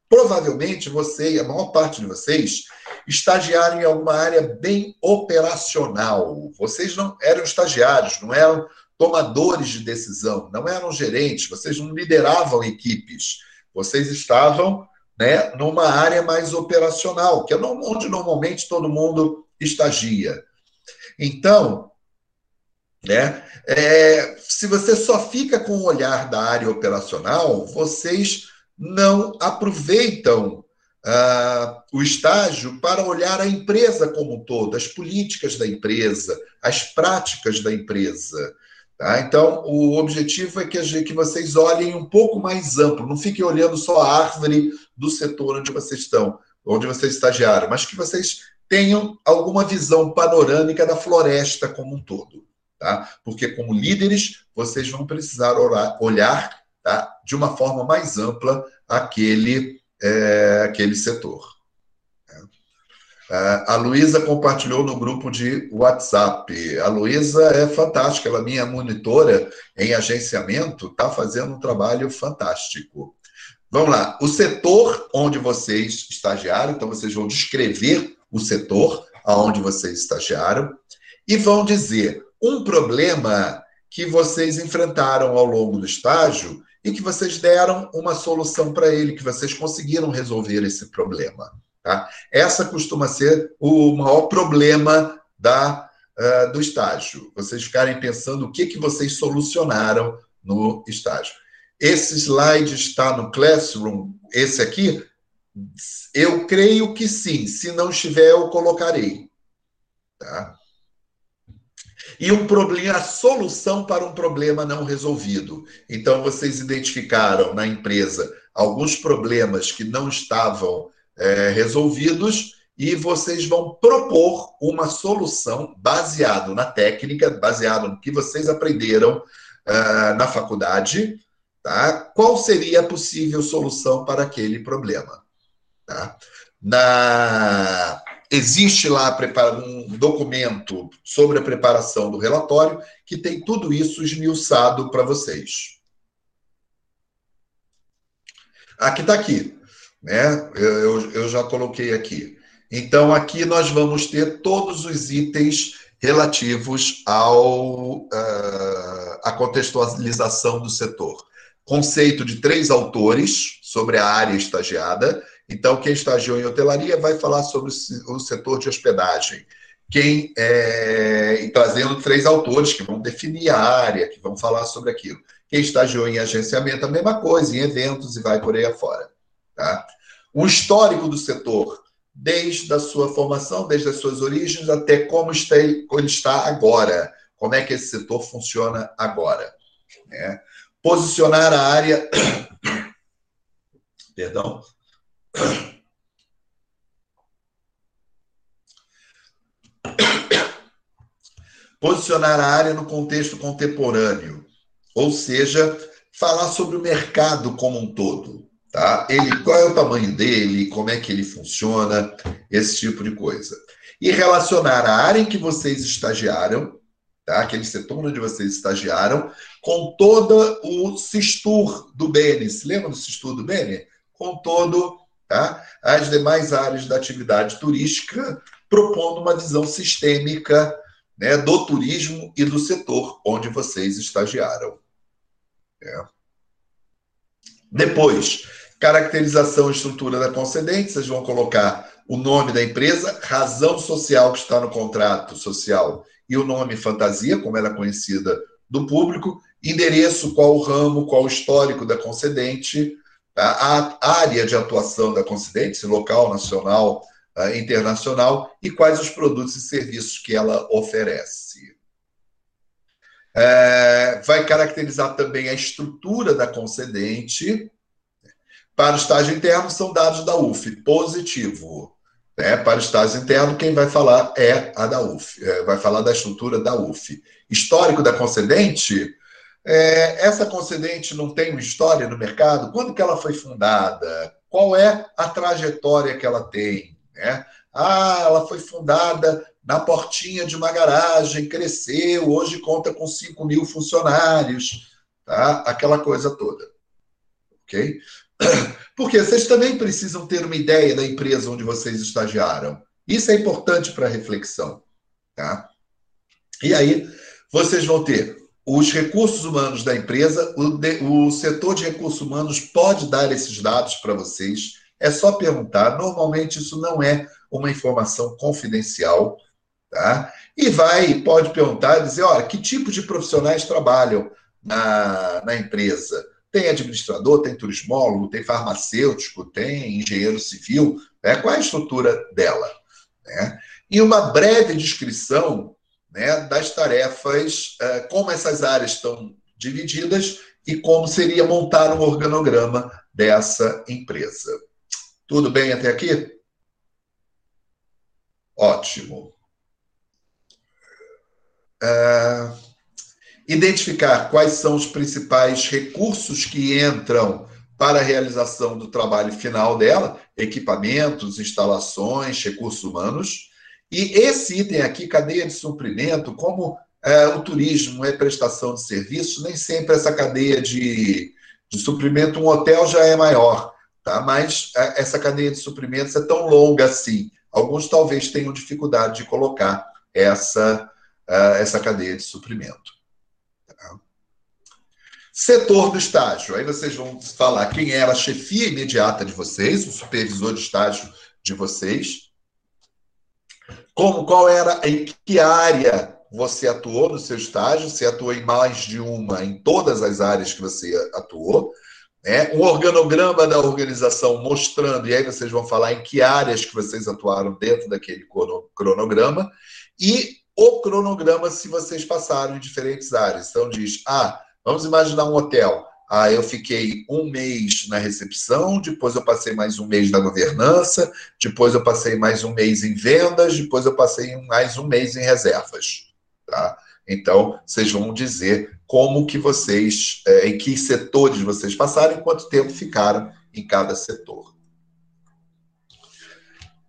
Provavelmente você e a maior parte de vocês estagiaram em alguma área bem operacional. Vocês não eram estagiários, não eram tomadores de decisão, não eram gerentes, vocês não lideravam equipes. Vocês estavam né, numa área mais operacional, que é onde normalmente todo mundo estagia. Então, Né? É, se você só fica com o olhar da área operacional, vocês não aproveitam uh, o estágio para olhar a empresa como um todo, as políticas da empresa, as práticas da empresa. Tá? Então, o objetivo é que, que vocês olhem um pouco mais amplo, não fiquem olhando só a árvore do setor onde vocês estão, onde vocês estagiaram, mas que vocês tenham alguma visão panorâmica da floresta como um todo. Tá? Porque, como líderes, vocês vão precisar orar, olhar tá? de uma forma mais ampla aquele, é, aquele setor. É, a Luísa compartilhou no grupo de WhatsApp. A Luísa é fantástica, ela é minha monitora em agenciamento, está fazendo um trabalho fantástico. Vamos lá. O setor onde vocês estagiaram, então vocês vão descrever o setor aonde vocês estagiaram e vão dizer um problema que vocês enfrentaram ao longo do estágio e que vocês deram uma solução para ele, que vocês conseguiram resolver esse problema. Tá? Essa costuma ser o maior problema da, uh, do estágio. Vocês ficarem pensando o que, que vocês solucionaram no estágio. Esse slide está no Classroom, esse aqui? Eu creio que sim. Se não estiver, eu colocarei. Tá? e um problema, a solução para um problema não resolvido. Então, vocês identificaram na empresa alguns problemas que não estavam é, resolvidos e vocês vão propor uma solução baseado na técnica, baseado no que vocês aprenderam uh, na faculdade, tá? Qual seria a possível solução para aquele problema? Tá? Na Existe lá um documento sobre a preparação do relatório que tem tudo isso esmiuçado para vocês. Aqui está aqui, né? Eu, eu já coloquei aqui. Então, aqui nós vamos ter todos os itens relativos ao uh, a contextualização do setor. Conceito de três autores sobre a área estagiada, então, quem estagiou em hotelaria vai falar sobre o setor de hospedagem. Quem é, trazendo três autores que vão definir a área, que vão falar sobre aquilo. Quem estagiou em agenciamento, a mesma coisa, em eventos e vai por aí afora. Tá? O histórico do setor, desde a sua formação, desde as suas origens, até como está, ele está agora. Como é que esse setor funciona agora. Né? Posicionar a área. Perdão Posicionar a área no contexto contemporâneo, ou seja, falar sobre o mercado como um todo, tá? Ele, qual é o tamanho dele, como é que ele funciona, esse tipo de coisa. E relacionar a área em que vocês estagiaram, tá? Aquele setor onde vocês estagiaram, com todo o Sistur do Bene. Se lembra do Sistur do Bene? Com todo tá? as demais áreas da atividade turística, propondo uma visão sistêmica né, do turismo e do setor onde vocês estagiaram. É. Depois, caracterização e estrutura da concedente, vocês vão colocar o nome da empresa, razão social que está no contrato social e o nome fantasia, como ela é conhecida do público, endereço, qual o ramo, qual o histórico da concedente, a área de atuação da Concidente, local, nacional, eh, internacional, e quais os produtos e serviços que ela oferece. É, vai caracterizar também a estrutura da concedente. Para o estágio interno, são dados da UF, positivo. Né? Para o estágio interno, quem vai falar é a da UF, é, vai falar da estrutura da UF. Histórico da concedente, é, essa concedente não tem uma história no mercado? Quando que ela foi fundada? Qual é a trajetória que ela tem? Né? Ah, ela foi fundada na portinha de uma garagem, cresceu, hoje conta com 5 mil funcionários, tá? aquela coisa toda. Ok? Porque vocês também precisam ter uma ideia da empresa onde vocês estagiaram. Isso é importante para reflexão. Tá? E aí, vocês vão ter os recursos humanos da empresa, o, de, o setor de recursos humanos pode dar esses dados para vocês. É só perguntar. Normalmente isso não é uma informação confidencial, Tá? E vai, pode perguntar, dizer, olha, que tipo de profissionais trabalham na, na empresa? Tem administrador, tem turismólogo, tem farmacêutico, tem engenheiro civil, né? qual é a estrutura dela? Né? E uma breve descrição né, das tarefas, uh, como essas áreas estão divididas e como seria montar um organograma dessa empresa. Tudo bem até aqui? Ótimo. Uh, identificar quais são os principais recursos que entram para a realização do trabalho final dela, equipamentos, instalações, recursos humanos. E esse item aqui, cadeia de suprimento, como é, o turismo é prestação de serviços, nem sempre essa cadeia de, de suprimento, um hotel já é maior, tá? mas é, essa cadeia de suprimentos é tão longa assim. Alguns talvez tenham dificuldade de colocar essa, uh, essa cadeia de suprimento. Tá? Setor do estágio. Aí vocês vão falar quem era a chefia imediata de vocês, o supervisor de estágio de vocês. Como, qual era, em que área você atuou no seu estágio, você atuou em mais de uma, em todas as áreas que você atuou. Né? Um organograma da organização mostrando, e aí vocês vão falar em que áreas que vocês atuaram dentro daquele cronograma, e o cronograma se vocês passaram em diferentes áreas. Então diz, ah, vamos imaginar um hotel. Ah, eu fiquei um mês na recepção, depois eu passei mais um mês na governança, depois eu passei mais um mês em vendas, depois eu passei mais um mês em reservas. Tá? Então, vocês vão dizer como que vocês, é, em que setores vocês passaram e quanto tempo ficaram em cada setor.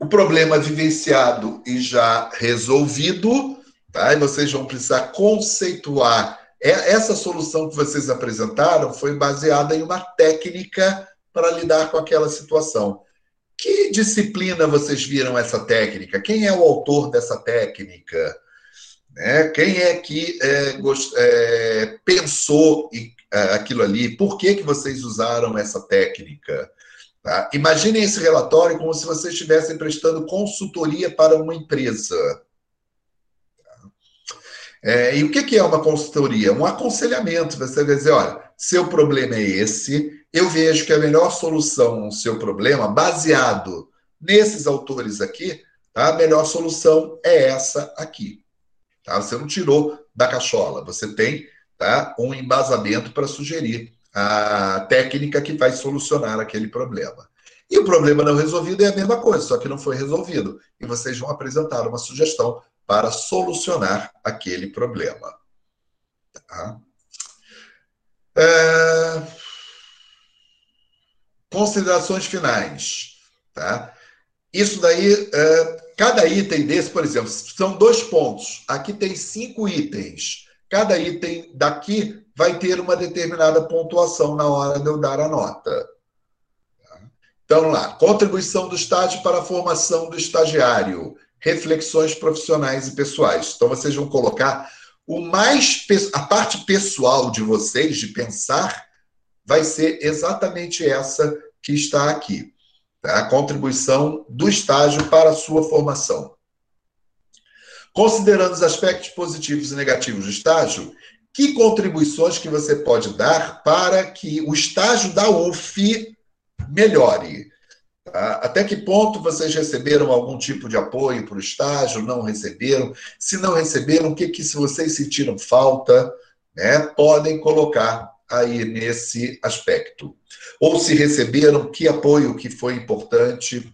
O problema vivenciado e já resolvido, tá? E vocês vão precisar conceituar. É, essa solução que vocês apresentaram foi baseada em uma técnica para lidar com aquela situação. Que disciplina vocês viram essa técnica? Quem é o autor dessa técnica? Né? Quem é que é, gost... é, pensou é, aquilo ali? Por que, que vocês usaram essa técnica? Tá? Imaginem esse relatório como se vocês estivessem prestando consultoria para uma empresa. É, e o que, que é uma consultoria? Um aconselhamento. Você vai dizer, olha, seu problema é esse, eu vejo que a melhor solução ao seu problema, baseado nesses autores aqui, tá? a melhor solução é essa aqui. Tá? Você não tirou da cachola, você tem tá, um embasamento para sugerir a técnica que vai solucionar aquele problema. E o problema não resolvido é a mesma coisa, só que não foi resolvido. E vocês vão apresentar uma sugestão para solucionar aquele problema. Tá? É... Considerações finais. Tá? Isso daí é, Cada item desse, por exemplo, são dois pontos. Aqui tem cinco itens. Cada item daqui vai ter uma determinada pontuação na hora de eu dar a nota. Então, lá, contribuição do estágio para a formação do estagiário, reflexões profissionais e pessoais. Então, vocês vão colocar o mais a parte pessoal de vocês de pensar vai ser exatamente essa que está aqui a contribuição do estágio para a sua formação. Considerando os aspectos positivos e negativos do estágio, que contribuições que você pode dar para que o estágio da UF melhore? Até que ponto vocês receberam algum tipo de apoio para o estágio? Não receberam? Se não receberam, o que, que se vocês sentiram falta, né, podem colocar aí nesse aspecto ou se receberam, que apoio que foi importante.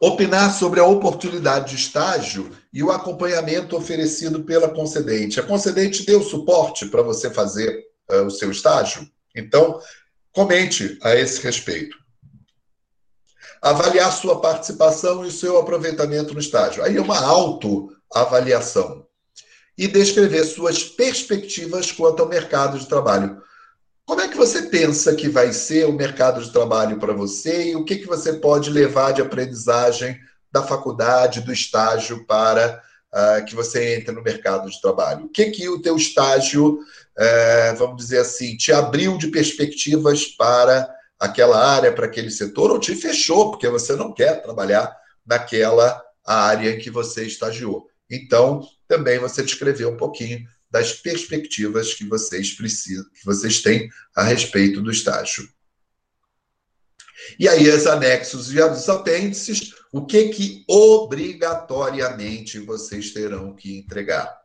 Opinar sobre a oportunidade de estágio e o acompanhamento oferecido pela concedente. A concedente deu suporte para você fazer uh, o seu estágio? Então, comente a esse respeito. Avaliar sua participação e seu aproveitamento no estágio. Aí é uma autoavaliação. E descrever suas perspectivas quanto ao mercado de trabalho. Como é que você pensa que vai ser o mercado de trabalho para você e o que, que você pode levar de aprendizagem da faculdade, do estágio, para uh, que você entre no mercado de trabalho? O que, que o teu estágio, uh, vamos dizer assim, te abriu de perspectivas para aquela área, para aquele setor, ou te fechou, porque você não quer trabalhar naquela área em que você estagiou. Então, também você descreveu um pouquinho das perspectivas que vocês precisam, que vocês têm a respeito do estágio. E aí, os anexos e os apêndices, o que que obrigatoriamente vocês terão que entregar?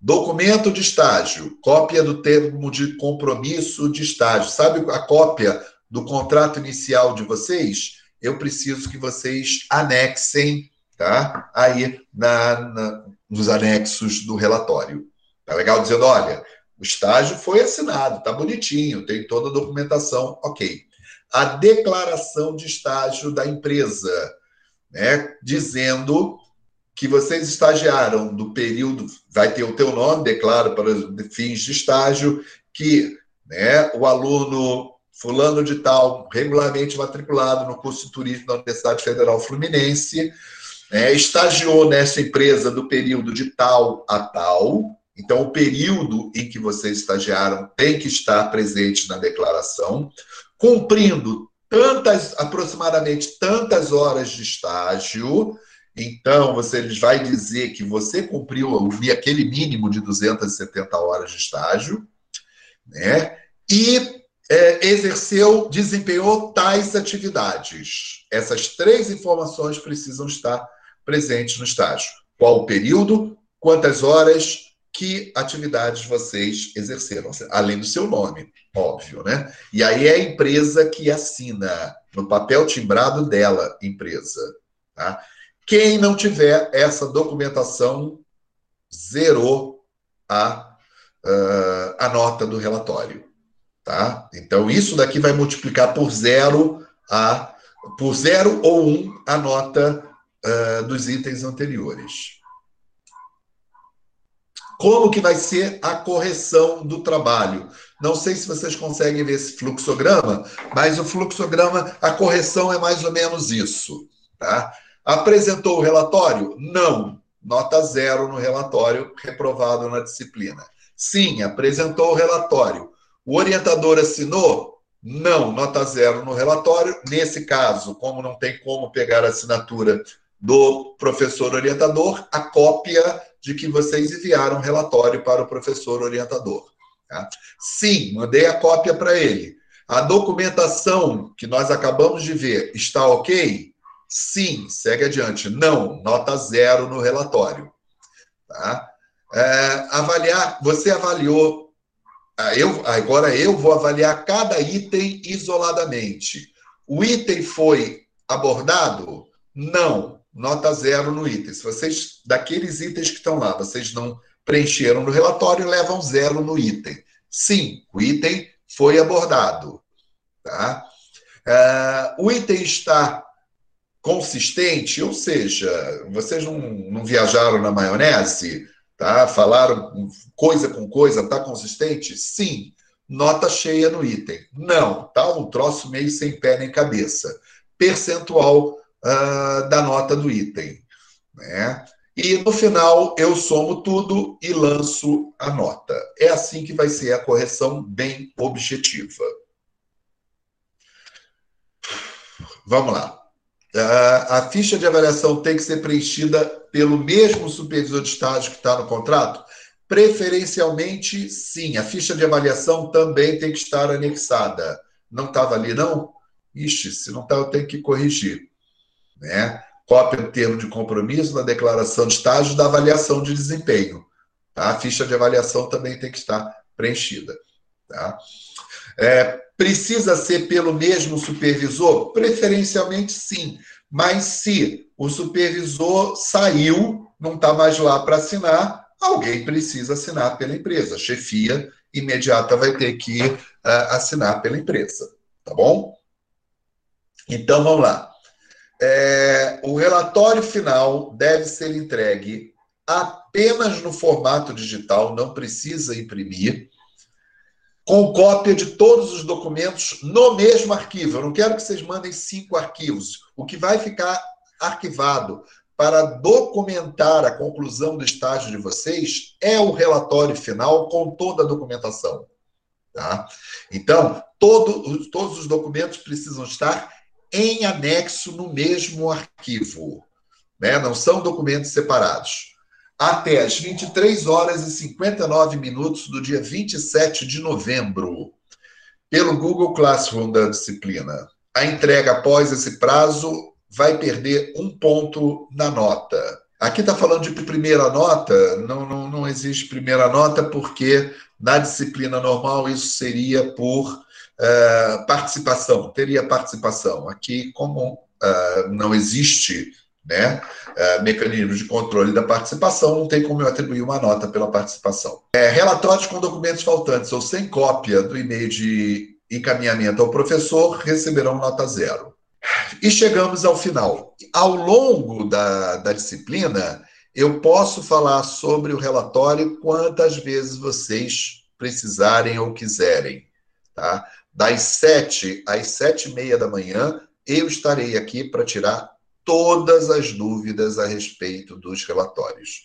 Documento de estágio, cópia do termo de compromisso de estágio. Sabe a cópia do contrato inicial de vocês? Eu preciso que vocês anexem, tá? Aí na, na nos anexos do relatório. Tá legal dizendo, olha, o estágio foi assinado, tá bonitinho, tem toda a documentação, ok. A declaração de estágio da empresa, né, dizendo que vocês estagiaram do período, vai ter o teu nome, declara para fins de estágio, que né, o aluno fulano de tal, regularmente matriculado no curso de turismo da Universidade Federal Fluminense, né, estagiou nessa empresa do período de tal a tal, então o período em que vocês estagiaram tem que estar presente na declaração, cumprindo tantas, aproximadamente tantas horas de estágio, então, você vai dizer que você cumpriu aquele mínimo de 270 horas de estágio, né? E é, exerceu, desempenhou tais atividades. Essas três informações precisam estar presentes no estágio. Qual o período, quantas horas, que atividades vocês exerceram, além do seu nome, óbvio, né? E aí é a empresa que assina, no papel timbrado dela, empresa, tá? Quem não tiver essa documentação, zerou a, uh, a nota do relatório. Tá? Então, isso daqui vai multiplicar por zero, a, por zero ou um a nota uh, dos itens anteriores. Como que vai ser a correção do trabalho? Não sei se vocês conseguem ver esse fluxograma, mas o fluxograma, a correção é mais ou menos isso. Tá? Apresentou o relatório? Não. Nota zero no relatório, reprovado na disciplina. Sim, apresentou o relatório. O orientador assinou? Não, nota zero no relatório. Nesse caso, como não tem como pegar a assinatura do professor orientador, a cópia de que vocês enviaram o relatório para o professor orientador. Tá? Sim, mandei a cópia para ele. A documentação que nós acabamos de ver está ok? Sim, segue adiante. Não, nota zero no relatório. Tá? É, avaliar, você avaliou. Ah, eu, agora eu vou avaliar cada item isoladamente. O item foi abordado? Não, nota zero no item. Se vocês, daqueles itens que estão lá, vocês não preencheram no relatório, levam zero no item. Sim, o item foi abordado. Tá? É, o item está consistente, ou seja, vocês não, não viajaram na maionese, tá? Falaram coisa com coisa, tá consistente? Sim. Nota cheia no item. Não, tá um troço meio sem pé nem cabeça. Percentual uh, da nota do item, né? E no final eu somo tudo e lanço a nota. É assim que vai ser a correção bem objetiva. Vamos lá. Ah, a ficha de avaliação tem que ser preenchida pelo mesmo supervisor de estágio que está no contrato? Preferencialmente, sim. A ficha de avaliação também tem que estar anexada. Não estava ali, não? Ixi, se não está, eu tenho que corrigir. Né? Cópia do termo de compromisso na declaração de estágio da avaliação de desempenho. Tá? A ficha de avaliação também tem que estar preenchida. Tá? É, precisa ser pelo mesmo supervisor? Preferencialmente sim. Mas se o supervisor saiu, não está mais lá para assinar, alguém precisa assinar pela empresa. A chefia imediata vai ter que uh, assinar pela empresa. Tá bom? Então vamos lá. É, o relatório final deve ser entregue apenas no formato digital, não precisa imprimir com cópia de todos os documentos no mesmo arquivo. Eu não quero que vocês mandem cinco arquivos. O que vai ficar arquivado para documentar a conclusão do estágio de vocês é o relatório final com toda a documentação. Tá? Então, todo, todos os documentos precisam estar em anexo no mesmo arquivo. né? não são documentos separados. Até as 23 horas e 59 minutos do dia 27 de novembro, pelo Google Classroom da disciplina. A entrega após esse prazo vai perder um ponto na nota. Aqui está falando de primeira nota, não, não, não existe primeira nota, porque na disciplina normal isso seria por uh, participação, teria participação. Aqui, como uh, não existe né, uh, mecanismo de controle da participação, não tem como eu atribuir uma nota pela participação. É, relatórios com documentos faltantes ou sem cópia do e-mail de encaminhamento ao professor receberão nota zero. E chegamos ao final. Ao longo da, da disciplina, eu posso falar sobre o relatório quantas vezes vocês precisarem ou quiserem. Tá? Das sete às sete e meia da manhã, eu estarei aqui para tirar todas as dúvidas a respeito dos relatórios.